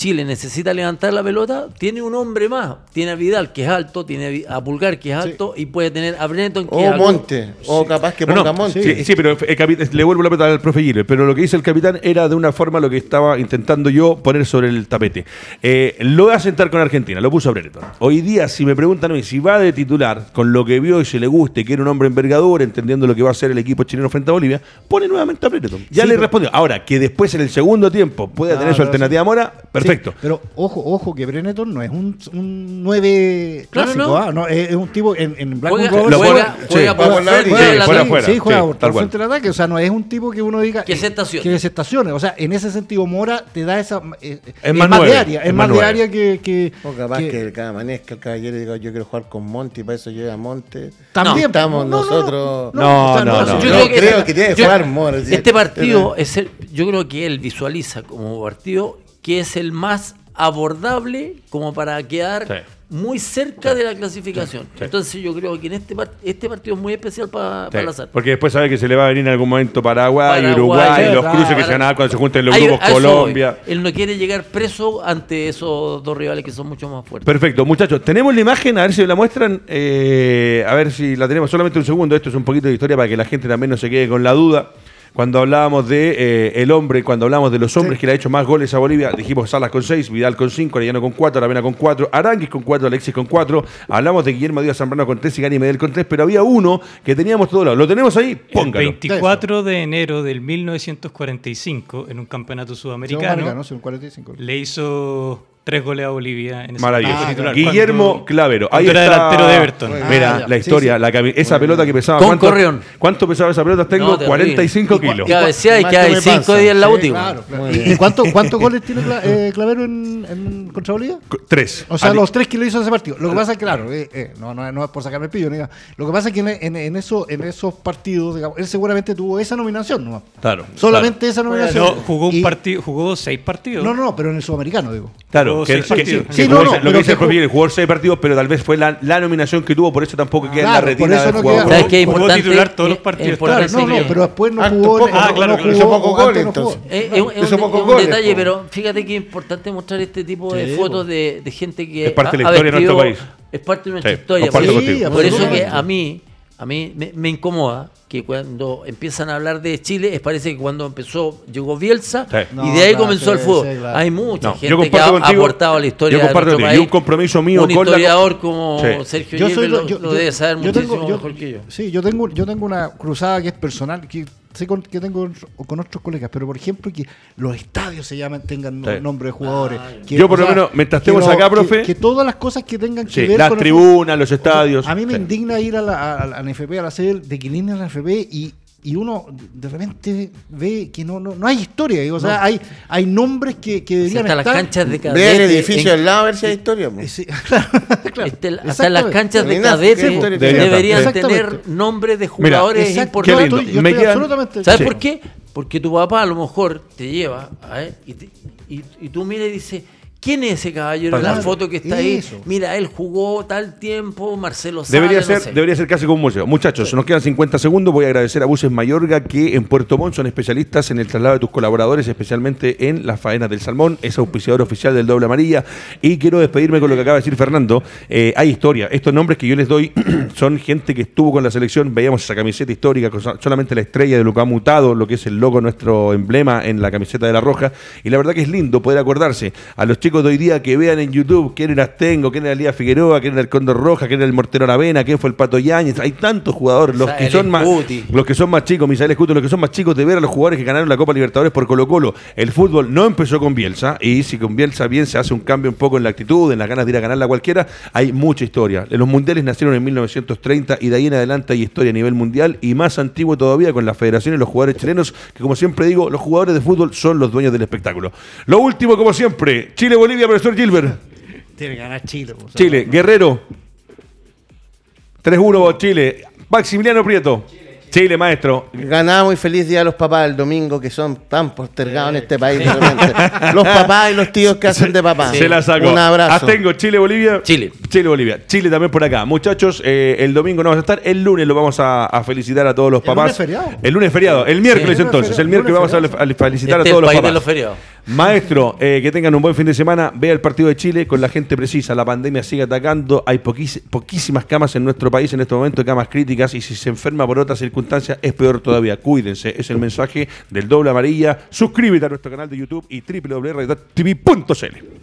[SPEAKER 2] Chile necesita levantar la pelota, tiene un hombre más. Tiene a Vidal, que es alto, tiene a Pulgar, que es alto, y puede tener a Brenneton, que
[SPEAKER 4] O
[SPEAKER 2] es alto.
[SPEAKER 4] Monte, o capaz que
[SPEAKER 1] No,
[SPEAKER 4] ponga
[SPEAKER 1] no,
[SPEAKER 4] Monte.
[SPEAKER 1] sí, sí, pero el capitán- le vuelvo la pelota al profe Gilbert, pero lo que dice el capitán era de una forma lo que estaba intentando yo poner sobre el tapete. Eh, lo voy a sentar con Argentina, lo puso a Brereton. Hoy día, si me preguntan a mí si va de titular, con lo que vio y se le guste, que era un hombre envergadura, entendiendo lo que va a hacer el equipo chileno frente a Bolivia, pone nuevamente a Brereton. Ya
[SPEAKER 3] Sí,
[SPEAKER 1] le respondió. Ahora, que después en el segundo tiempo pueda tener su alternativa
[SPEAKER 3] sí.
[SPEAKER 1] Mora, perfecto.
[SPEAKER 3] Sí, pero ojo, ojo, que Brenneton no es un, un 9
[SPEAKER 2] Claro,
[SPEAKER 3] clásico,
[SPEAKER 2] no.
[SPEAKER 3] ¿ah? No, es, es un tipo en, en Black
[SPEAKER 2] Juega, juega,
[SPEAKER 1] juega-
[SPEAKER 2] juega
[SPEAKER 1] sí,
[SPEAKER 2] por
[SPEAKER 4] la
[SPEAKER 1] fuera, fuera.
[SPEAKER 3] Sí, juega
[SPEAKER 1] sí,
[SPEAKER 3] por,
[SPEAKER 1] tal
[SPEAKER 3] frente del ataque. O sea, no es un tipo que uno diga.
[SPEAKER 2] Que se estacione.
[SPEAKER 3] Que se estacione. O sea, en ese sentido, Mora te da esa. eh,
[SPEAKER 1] Es más
[SPEAKER 3] de área. Es,
[SPEAKER 1] es
[SPEAKER 3] más
[SPEAKER 1] más
[SPEAKER 3] de área que. que-
[SPEAKER 4] O capaz
[SPEAKER 3] que-
[SPEAKER 4] que, que amanezca el caballero y diga yo quiero jugar con Monte y para eso llega Monte.
[SPEAKER 3] También.
[SPEAKER 4] estamos nosotros-
[SPEAKER 1] No, no, no.
[SPEAKER 4] Yo creo que tiene que jugar Mora, sí.
[SPEAKER 2] Este partido, es el- yo creo que él visualiza como partido que es el más abordable como para quedar
[SPEAKER 1] Sí.
[SPEAKER 2] muy cerca de la clasificación. Entonces yo creo que en este, este partido es muy especial para para Lazar.
[SPEAKER 1] porque después sabe que se le va a venir en algún momento Paraguay,
[SPEAKER 2] Paraguay,
[SPEAKER 1] Uruguay, los
[SPEAKER 3] claro.
[SPEAKER 1] cruces que se van a dar cuando se junten los grupos Colombia.
[SPEAKER 2] voy. Él no quiere llegar preso ante esos dos rivales que son mucho más fuertes.
[SPEAKER 1] Perfecto, muchachos, tenemos la imagen, a ver si la muestran, eh, a ver si la tenemos solamente un segundo, esto es un poquito de historia para que la gente también no se quede con la duda. Cuando hablábamos de eh, el hombre, cuando hablamos de los hombres que le ha hecho más goles a Bolivia, dijimos Salas con 6, Vidal con 5, Arellano con 4, Aravena con 4, Aranguis con 4, Alexis con 4, hablamos de Guillermo Díaz Zambrano con 3 y Gani Medel con 3, pero había uno que teníamos todos lados. ¿Lo tenemos ahí?
[SPEAKER 6] El
[SPEAKER 1] Póngalo.
[SPEAKER 6] 24 de enero del 1945, en un campeonato sudamericano,
[SPEAKER 3] Sudamericano, sí, un 45.
[SPEAKER 6] le hizo tres goles a Bolivia en ese
[SPEAKER 1] Maravilloso. Guillermo
[SPEAKER 6] cuando-
[SPEAKER 1] Clavero. Ahí
[SPEAKER 6] cuando era
[SPEAKER 1] está.
[SPEAKER 6] delantero de Everton.
[SPEAKER 3] Ah,
[SPEAKER 1] Mira,
[SPEAKER 3] ya.
[SPEAKER 1] la historia,
[SPEAKER 3] sí.
[SPEAKER 1] la cami- esa pelota que pesaba.
[SPEAKER 2] Con
[SPEAKER 1] ¿cuánto,
[SPEAKER 2] Correón.
[SPEAKER 1] ¿Cuánto pesaba esa pelota? Tengo
[SPEAKER 2] No, terrible.
[SPEAKER 1] 45
[SPEAKER 3] ¿Y
[SPEAKER 1] kilos.
[SPEAKER 3] y
[SPEAKER 2] Cabecea y que hay
[SPEAKER 4] me
[SPEAKER 2] cinco
[SPEAKER 4] pasa.
[SPEAKER 2] días en la
[SPEAKER 3] Sí,
[SPEAKER 2] última.
[SPEAKER 3] claro, claro.
[SPEAKER 4] Muy
[SPEAKER 3] ¿Y,
[SPEAKER 4] bien.
[SPEAKER 3] y cuánto- cuántos goles tiene Cla- eh, Clavero en, en- contra Bolivia?
[SPEAKER 1] Tres.
[SPEAKER 3] O sea,
[SPEAKER 1] Ali-
[SPEAKER 3] los tres que lo hizo en ese partido. Lo que pasa es que, claro, eh, eh, no, no, no es por sacarme el pillo. Lo que pasa es que en, en, en eso, en esos partidos, digamos, él seguramente tuvo esa nominación, ¿no?
[SPEAKER 1] Claro.
[SPEAKER 3] Solamente esa nominación.
[SPEAKER 6] No, jugó un partido, jugó seis partidos.
[SPEAKER 3] No, no, no, pero en el sudamericano, digo.
[SPEAKER 1] Claro, que, que- que
[SPEAKER 3] Sí, no, no,
[SPEAKER 1] lo que dice el profe
[SPEAKER 3] jugó-
[SPEAKER 1] seis partidos, pero tal vez fue la, la nominación que tuvo, por eso tampoco queda en la
[SPEAKER 3] Claro, por
[SPEAKER 1] retina
[SPEAKER 3] eso
[SPEAKER 1] del
[SPEAKER 3] no
[SPEAKER 1] jugador.
[SPEAKER 3] queda-
[SPEAKER 2] ¿Sabes qué importante?
[SPEAKER 6] titular todos los partidos.
[SPEAKER 3] Claro, no, no, pero después no
[SPEAKER 4] Harto
[SPEAKER 3] jugó.
[SPEAKER 4] poco.
[SPEAKER 3] no-
[SPEAKER 6] Ah,
[SPEAKER 3] no
[SPEAKER 6] claro,
[SPEAKER 3] jugó,
[SPEAKER 6] hizo
[SPEAKER 4] pocos
[SPEAKER 3] antes
[SPEAKER 4] goles,
[SPEAKER 3] no jugó.
[SPEAKER 4] entonces.
[SPEAKER 2] Eh, Es, un- es
[SPEAKER 4] Hizo
[SPEAKER 2] un, un
[SPEAKER 4] goles,
[SPEAKER 2] detalle,
[SPEAKER 4] po.
[SPEAKER 2] pero fíjate que es importante mostrar este tipo de
[SPEAKER 3] Sí,
[SPEAKER 2] fotos de, de gente que
[SPEAKER 1] Es parte de la historia de nuestro país.
[SPEAKER 2] Es parte de nuestra
[SPEAKER 1] Sí,
[SPEAKER 2] historia. Por, eso que a mí, a mí me, me incomoda que cuando empiezan a hablar de Chile, es parece que cuando empezó, llegó Bielsa
[SPEAKER 1] Sí.
[SPEAKER 2] y
[SPEAKER 3] No,
[SPEAKER 2] de ahí
[SPEAKER 3] claro,
[SPEAKER 2] comenzó el fútbol.
[SPEAKER 3] sí, claro.
[SPEAKER 2] Hay mucha
[SPEAKER 1] No, yo
[SPEAKER 2] gente que
[SPEAKER 1] comparto
[SPEAKER 2] ha
[SPEAKER 1] contigo-
[SPEAKER 2] aportado a la historia
[SPEAKER 1] yo comparto
[SPEAKER 2] de nuestro
[SPEAKER 1] contigo. Y
[SPEAKER 2] país.
[SPEAKER 1] un compromiso mío
[SPEAKER 2] Un
[SPEAKER 1] con la-
[SPEAKER 2] historiador como
[SPEAKER 1] Sí.
[SPEAKER 2] Sergio
[SPEAKER 3] Yo soy
[SPEAKER 2] lo,
[SPEAKER 3] lo- yo-
[SPEAKER 2] lo
[SPEAKER 3] yo-
[SPEAKER 2] debe saber
[SPEAKER 3] yo
[SPEAKER 2] muchísimo
[SPEAKER 3] tengo- yo-
[SPEAKER 2] mejor que yo.
[SPEAKER 3] Sí, yo tengo, yo tengo una cruzada que es personal, que sé con, que tengo con otros colegas, pero por ejemplo que los estadios se llaman, tengan
[SPEAKER 1] Sí.
[SPEAKER 3] nombre de jugadores.
[SPEAKER 2] Ah,
[SPEAKER 3] que,
[SPEAKER 1] Yo por lo menos, mientras estemos acá, profe.
[SPEAKER 3] Que, todas las cosas que tengan que
[SPEAKER 1] Sí,
[SPEAKER 3] ver
[SPEAKER 1] las
[SPEAKER 3] con el
[SPEAKER 1] tribunas, los estadios.
[SPEAKER 3] a mí me
[SPEAKER 1] Sí.
[SPEAKER 3] indigna ir a la, a, a la NFP, a la sede de Quilín a la NFP y, y uno de repente ve que no, no, no hay historia. digo, O sea, hay, hay nombres que, que
[SPEAKER 2] Sí,
[SPEAKER 3] deberían
[SPEAKER 2] hasta las canchas de
[SPEAKER 4] Ve el
[SPEAKER 2] cadete.
[SPEAKER 4] edificio
[SPEAKER 2] en-
[SPEAKER 4] al lado a ver si hay historia.
[SPEAKER 3] Eh, sí, claro, claro.
[SPEAKER 2] Este, hasta en las canchas de cadete
[SPEAKER 4] ¿qué historia
[SPEAKER 2] deberían tener nombres de
[SPEAKER 1] Mira,
[SPEAKER 2] jugadores importantes.
[SPEAKER 3] estoy- yo
[SPEAKER 1] Me
[SPEAKER 3] estoy
[SPEAKER 1] quedan-
[SPEAKER 3] absolutamente-
[SPEAKER 2] ¿Sabes
[SPEAKER 1] Sí.
[SPEAKER 2] por qué? Porque tu papá a lo mejor te lleva a él y, te- y, y tú miras y dices, ¿quién es ese caballero en la foto que está ahí?
[SPEAKER 3] eso.
[SPEAKER 2] Mira, él jugó tal tiempo, Marcelo Sala,
[SPEAKER 1] Debería
[SPEAKER 2] no
[SPEAKER 1] ser,
[SPEAKER 2] sé.
[SPEAKER 1] debería ser casi como un museo. Muchachos, nos quedan 50 segundos. Voy a agradecer a Buses Mayorga que en Puerto Montt son especialistas en el traslado de tus colaboradores, especialmente en las faenas del salmón. Es auspiciador oficial del Doble Amarilla. Y quiero despedirme con lo que acaba de decir Fernando. Eh, hay historia. Estos nombres que yo les doy son gente que estuvo con la selección. Veíamos esa camiseta histórica, con solamente la estrella de lo que ha mutado, lo que es el logo, nuestro emblema en la camiseta de la Roja. Y la verdad que es lindo poder acordarse a los chicos chicos de hoy día que vean en YouTube quién era Astengo, quién era Lía Figueroa, quién era el Condor Roja, quién era el Mortero Aravena, quién fue el Pato Yáñez. Hay tantos jugadores, los que, son más, los que son más chicos, Misael Escuto, los que son más chicos de ver a los jugadores que ganaron la Copa Libertadores por Colo Colo. El fútbol no empezó con Bielsa y si con Bielsa bien se hace un cambio un poco en la actitud, en las ganas de ir a ganarla cualquiera, hay mucha historia. Los mundiales nacieron en 1930 y de ahí en adelante hay historia a nivel mundial y más antiguo todavía con la federación y los jugadores chilenos, que como siempre digo, los jugadores de fútbol son los dueños del espectáculo. Lo último, como siempre, Chile-Bolivia, profesor Gilbert.
[SPEAKER 3] Tiene que ganar Chile. pues.
[SPEAKER 1] Chile, Guerrero. 3-1 vos, Chile. Maximiliano Prieto. Chile, maestro.
[SPEAKER 4] Ganamos y feliz día a los papás el domingo, que son tan postergados en este país. realmente. Los papás y los tíos que hacen de papá.
[SPEAKER 1] Se la sacó.
[SPEAKER 4] Un abrazo.
[SPEAKER 1] Tengo Chile, Bolivia.
[SPEAKER 2] Chile.
[SPEAKER 1] Chile, Bolivia. Chile también por acá. Muchachos, eh, el domingo no vamos a estar. El lunes lo vamos a, a felicitar a todos los
[SPEAKER 3] ¿El
[SPEAKER 1] papás.
[SPEAKER 3] lunes feriado?
[SPEAKER 1] El lunes feriado. El miércoles
[SPEAKER 3] Sí.
[SPEAKER 1] entonces. El miércoles vamos
[SPEAKER 3] feriado.
[SPEAKER 1] a, a felicitar
[SPEAKER 2] Este
[SPEAKER 1] a todos
[SPEAKER 2] es el
[SPEAKER 1] los
[SPEAKER 2] país
[SPEAKER 1] papás.
[SPEAKER 2] de los feriados.
[SPEAKER 1] Maestro, eh, que tengan un buen fin de semana. Vea el partido de Chile con la gente precisa. La pandemia sigue atacando. Hay poquís- poquísimas camas en nuestro país en este momento, camas críticas. Y si se enferma por otras es peor todavía. Cuídense. Es el mensaje del doble amarilla. Suscríbete a nuestro canal de YouTube y www.radiotv.cl.